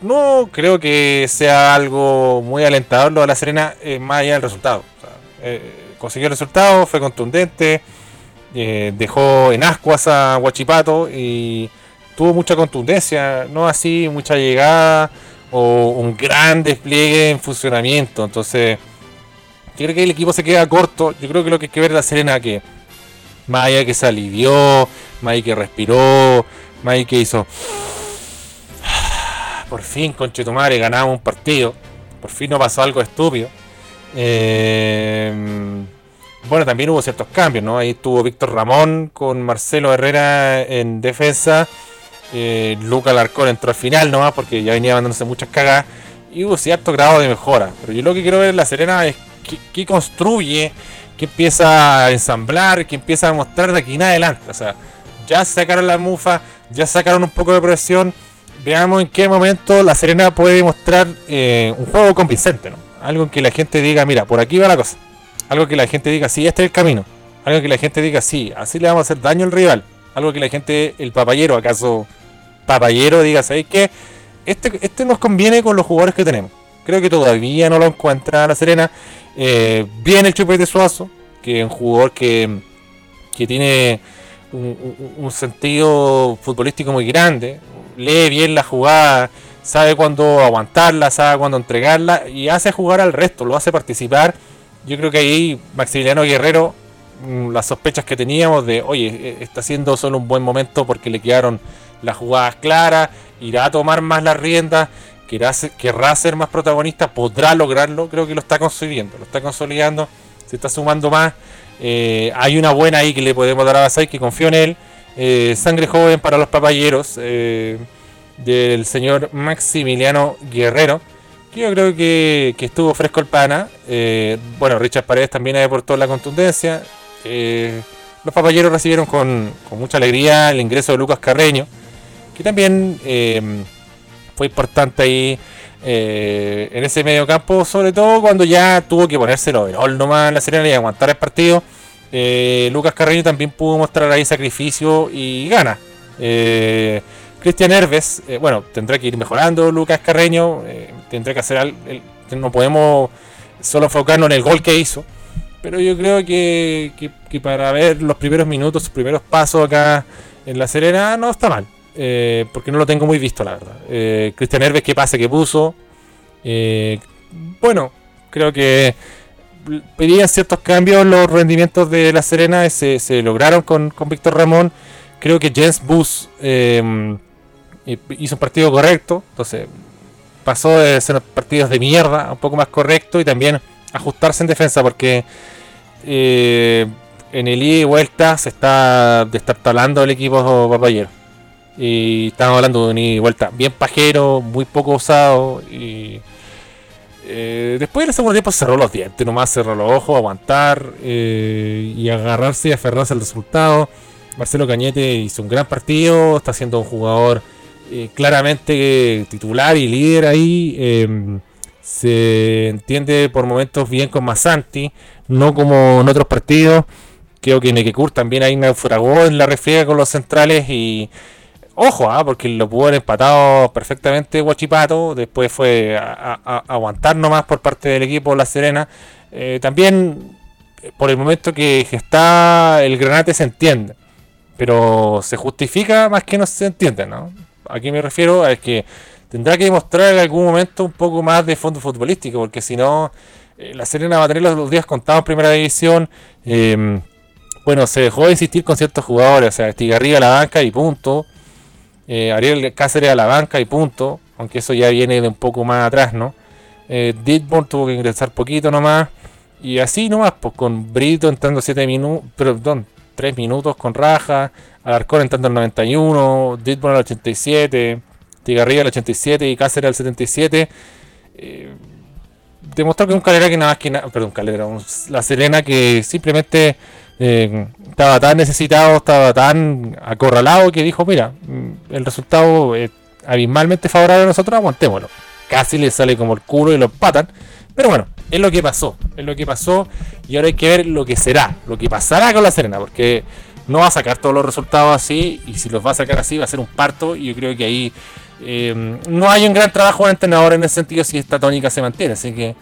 no creo que sea algo muy alentador lo de La Serena, más allá del resultado. Eh, consiguió el resultado, fue contundente, eh, dejó en ascuas a Huachipato y tuvo mucha contundencia, no así mucha llegada o un gran despliegue en funcionamiento. Entonces, creo que el equipo se queda corto. Yo creo que lo que hay que ver de La Serena que más allá que se alivió, más que respiró, más que hizo por fin, conchetumare, ganamos un partido. Por fin no pasó algo estúpido. Eh, bueno, también hubo ciertos cambios, ¿no? Ahí estuvo Víctor Ramón con Marcelo Herrera en defensa. Eh, Luca Larcón entró al final nomás porque ya venía mandándose muchas cagas. Y hubo cierto grado de mejora. Pero yo lo que quiero ver en La Serena es qué, construye, qué empieza a ensamblar, qué empieza a mostrar de aquí en adelante. O sea, ya sacaron la mufa, ya sacaron un poco de presión. Veamos en qué momento La Serena puede mostrar eh, un juego convincente, ¿no? Algo que la gente diga, mira, por aquí va la cosa. Algo que la gente diga, sí, este es el camino. Algo que la gente diga, sí, así le vamos a hacer daño al rival. Algo que la gente, el papayero, acaso papayero, diga, ¿sabéis qué? Este, este nos conviene con los jugadores que tenemos. Creo que todavía no lo encuentra La Serena. Eh, bien el Chupete Suazo, que es un jugador que, que tiene un- un sentido futbolístico muy grande. Lee bien la jugada, sabe cuándo aguantarla, sabe cuándo entregarla y hace jugar al resto, lo hace participar. Yo creo que ahí Maximiliano Guerrero, mm, las sospechas que teníamos de, oye, eh, está haciendo solo un buen momento porque le quedaron las jugadas claras, irá a tomar más las riendas, querrá ser, querrá ser más protagonista, podrá lograrlo, creo que lo está consiguiendo, lo está consolidando, se está sumando más. Eh, hay una buena ahí que le podemos dar a Basay, que confío en él. Eh, sangre joven para los papayeros eh, del señor Maximiliano Guerrero. que Yo creo que, estuvo fresco el pana. Eh, bueno, Richard Paredes también aportó la contundencia. Eh, los papayeros recibieron con, mucha alegría el ingreso de Lucas Carreño, que también eh, fue importante ahí en ese medio campo, sobre todo cuando ya tuvo que ponerse el overall nomás en la Serena y aguantar el partido. Lucas Carreño también pudo mostrar ahí sacrificio y gana. Cristian Herves, eh, bueno, tendrá que ir mejorando Lucas Carreño, eh, tendrá que hacer algo, no podemos solo enfocarnos en el gol que hizo, pero yo creo que, para ver los primeros minutos, sus primeros pasos acá en La Serena, no está mal, eh, porque no lo tengo muy visto, la verdad. Cristian Herves, qué pase que puso, bueno, creo que pedían ciertos cambios los rendimientos de La Serena, se, se lograron con, con Víctor Ramón. Creo que Jens Bus hizo un partido correcto, entonces pasó de ser partidos de mierda a un poco más correcto y también ajustarse en defensa porque eh, en el ida y vuelta se está destartalando el equipo papayero. Y estamos hablando de un ida y vuelta bien pajero, muy poco usado y eh, después segundo tiempo cerró los dientes, nomás cerró los ojos, aguantar eh, y agarrarse y aferrarse al resultado. Marcelo Cañete hizo un gran partido, está siendo un jugador eh, claramente titular y líder ahí. eh, se entiende por momentos bien con Masanti, no como en otros partidos. Creo que Nekekur también ahí naufragó en la refriega con los centrales y ojo, ¿ah? porque lo pudo haber empatado perfectamente Guachipato, después fue a, aguantar nomás por parte del equipo La Serena. Eh, también por el momento que, está el Granate se entiende, pero se justifica más que no se entiende, ¿no? Aquí me refiero a que tendrá que demostrar en algún momento un poco más de fondo futbolístico, porque si no, eh, La Serena va a tener los días contados en primera división. Eh, bueno, se dejó de insistir con ciertos jugadores, o sea, Estigarriga a la banca y punto. Eh, Ariel Cáceres a la banca y punto, aunque eso ya viene de un poco más atrás, ¿no? Eh, tuvo que ingresar poquito nomás. Y así nomás, pues con Brito entrando 7 minutos, perdón, 3 minutos con Raja, Alarcón entrando al 91, Ditborn al 87, Tigarriga al 87 y Cáceres al 77. Eh, demostró que un Calera que nada más que nada, perdón, Calera, la Serena que simplemente eh, estaba tan necesitado, estaba tan acorralado que dijo, mira, mm, el resultado es abismalmente favorable a nosotros, aguantémoslo. Casi le sale como el culo y lo empatan. Pero bueno, es lo que pasó, es lo que pasó y ahora hay que ver lo que será, lo que pasará con la Serena, porque no va a sacar todos los resultados así y si los va a sacar así va a ser un parto y yo creo que ahí eh, no hay un gran trabajo de entrenador en ese sentido si esta tónica se mantiene, así que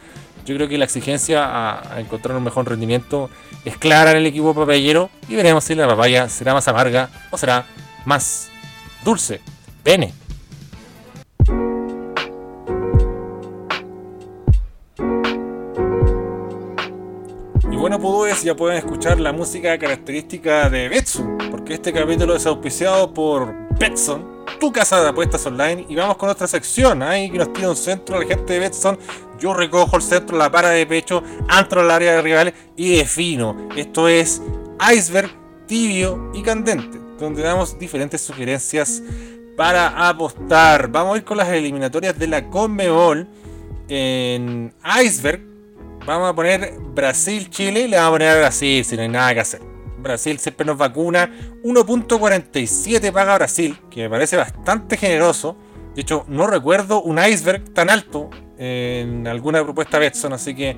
yo creo que la exigencia a, a encontrar un mejor rendimiento es clara en el equipo papayero y veremos si la papaya será más amarga o será más dulce. Pene. Bueno, pues ya pueden escuchar la música característica de Betson, porque este capítulo es auspiciado por Betson, tu casa de apuestas online. Y vamos con otra sección, ahí que nos tira un centro la gente de Betson yo recojo el centro, la para de pecho, entro al área de rivales y defino. Esto es iceberg, tibio y candente, donde damos diferentes sugerencias para apostar. Vamos a ir con las eliminatorias de la Conmebol. En iceberg vamos a poner Brasil-Chile y le vamos a poner a Brasil si no hay nada que hacer. Brasil siempre nos vacuna. 1.47 paga Brasil, que me parece bastante generoso. De hecho, no recuerdo un iceberg tan alto en alguna propuesta Betson, así que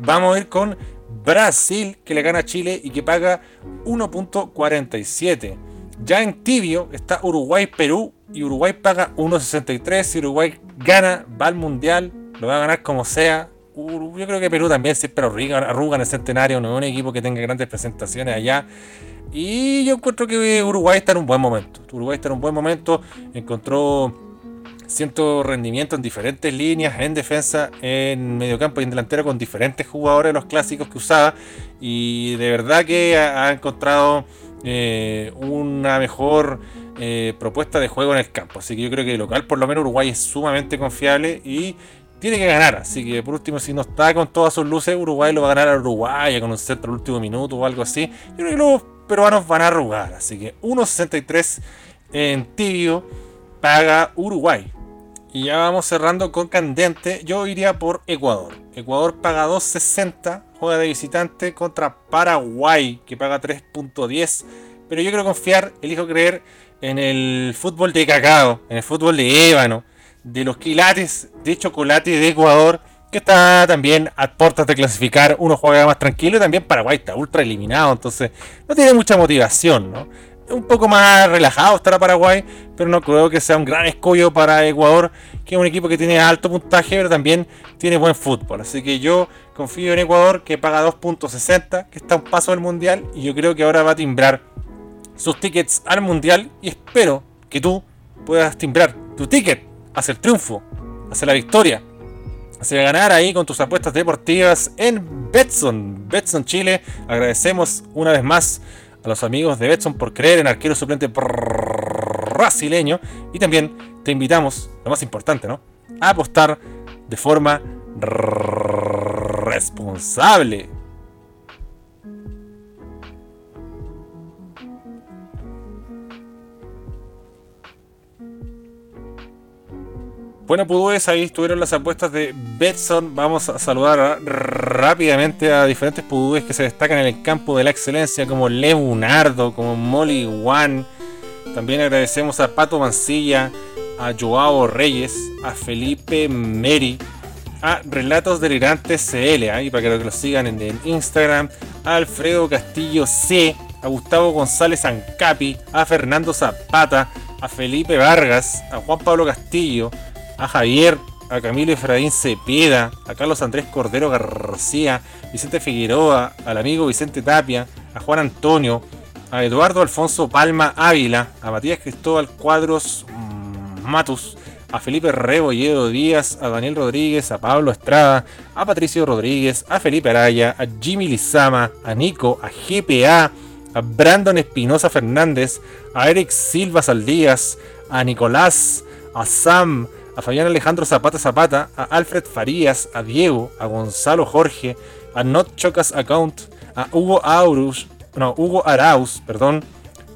vamos a ir con Brasil, que le gana a Chile y que paga 1.47. Ya en tibio está Uruguay-Perú y Uruguay paga 1.63. Si Uruguay gana, va al mundial, lo va a ganar como sea. Yo creo que Perú también siempre arruga en el centenario, no es un equipo que tenga grandes presentaciones allá. Y yo encuentro que Uruguay está en un buen momento. Uruguay está en un buen momento, encontró Siento rendimiento en diferentes líneas, en defensa, en mediocampo y en delantera con diferentes jugadores, los clásicos que usaba. Y de verdad que ha, encontrado eh, una mejor eh, propuesta de juego en el campo. Así que yo creo que local, por lo menos Uruguay, es sumamente confiable y tiene que ganar. Así que por último, si no está con todas sus luces, Uruguay lo va a ganar a Uruguay con un centro al último minuto o algo así. Yo creo que los peruanos van a arrugar. Así que 1.63 en tibio paga Uruguay. Y ya vamos cerrando con candente. Yo iría por Ecuador. Ecuador paga 2.60, juega de visitante contra Paraguay, que paga 3.10. Pero yo quiero confiar, elijo creer en el fútbol de cacao, en el fútbol de ébano, de los quilates de chocolate de Ecuador, que está también a puertas de clasificar. Uno juega más tranquilo y también Paraguay está ultra eliminado, entonces no tiene mucha motivación, ¿no? un poco más relajado estará Paraguay, pero no creo que sea un gran escollo para Ecuador, que es un equipo que tiene alto puntaje, pero también tiene buen fútbol. Así que yo confío en Ecuador, que paga 2.60, que está un paso del Mundial, y yo creo que ahora va a timbrar sus tickets al Mundial, y espero que tú puedas timbrar tu ticket hacia el triunfo, hacia la victoria, hacia ganar ahí con tus apuestas deportivas en Betson, Betson Chile. Agradecemos una vez más a los amigos de Betson por creer en arquero suplente brasileño. Y también te invitamos, lo más importante, ¿no? A apostar de forma responsable. Bueno, pues ahí estuvieron las apuestas de Betson. Vamos a saludar rápidamente a diferentes pudúes que se destacan en el campo de la excelencia, como Leonardo, como Molly One. También agradecemos a Pato Mancilla, a Joao Reyes, a Felipe Meri, a Relatos Delirantes CL, ahí para que lo sigan en, en Instagram, a Alfredo Castillo C, a Gustavo González Ancapi, a Fernando Zapata, a Felipe Vargas, a Juan Pablo Castillo, a Javier, a Camilo Efraín Cepeda, a Carlos Andrés Cordero García, Vicente Figueroa, al amigo Vicente Tapia, a Juan Antonio, a Eduardo Alfonso Palma Ávila, a Matías Cristóbal Cuadros mm, Matus, a Felipe Rebolledo Díaz, a Daniel Rodríguez, a Pablo Estrada, a Patricio Rodríguez, a Felipe Araya, a Jimmy Lizama, a Nico, a GPA, a Brandon Espinosa Fernández, a Eric Silva Saldías, a Nicolás, a Sam, a Fabián Alejandro Zapata Zapata, a Alfred Farías, a Diego, a Gonzalo Jorge, a Not Chocas Account, a Hugo Aurus, no, Hugo Arauz, perdón,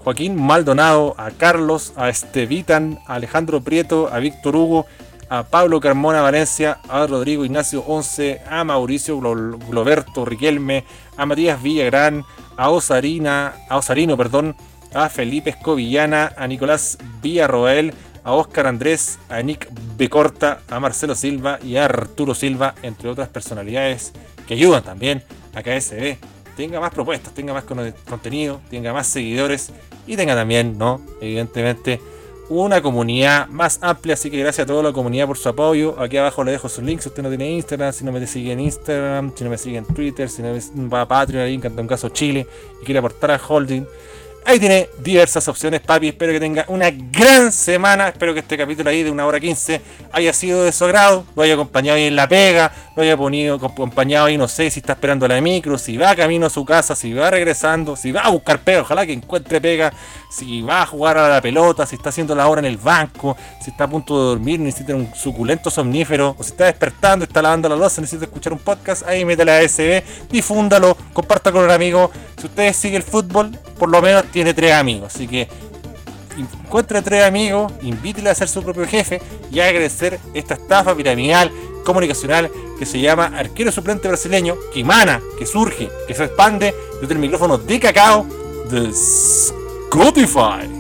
Joaquín Maldonado, a Carlos, a Estevitan, a Alejandro Prieto, a Víctor Hugo, a Pablo Carmona Valencia, a Rodrigo Ignacio Once, a Mauricio Glo- Globerto Riquelme, a Matías Villagrán, a Osarina, a Osarino, perdón, a Felipe Escovillana, a Nicolás Villarroel, a Óscar Andrés, a Nick Becorta, a Marcelo Silva y a Arturo Silva, entre otras personalidades que ayudan también a que ASB tenga más propuestas, tenga más contenido, tenga más seguidores y tenga también, ¿no? Evidentemente, una comunidad más amplia. Así que gracias a toda la comunidad por su apoyo. Aquí abajo le dejo sus links. Si usted no tiene Instagram, si no me sigue en Instagram, si no me sigue en Twitter, si no me va a Patreon, ahí en caso Chile y quiere aportar a Holding. Ahí tiene diversas opciones, papi. Espero que tenga una gran semana. Espero que este capítulo ahí de una hora 15 haya sido de su agrado. Lo haya acompañado ahí en la pega. Lo haya ponido, acompañado ahí, no sé, si está esperando la micro, si va camino a su casa, si va regresando, si va a buscar pega. Ojalá que encuentre pega. Si va a jugar a la pelota, si está haciendo la hora en el banco, si está a punto de dormir, necesita un suculento somnífero. O si está despertando, está lavando la losa, necesita escuchar un podcast. Ahí métale a SB, difúndalo, comparta con un amigo. Si usted sigue el fútbol, por lo menos tiene tres amigos. Así que encuentre tres amigos, invítele a ser su propio jefe y a agradecer esta estafa piramidal comunicacional que se llama arquero suplente brasileño, que emana, que surge, que se expande desde el micrófono de cacao de Spotify.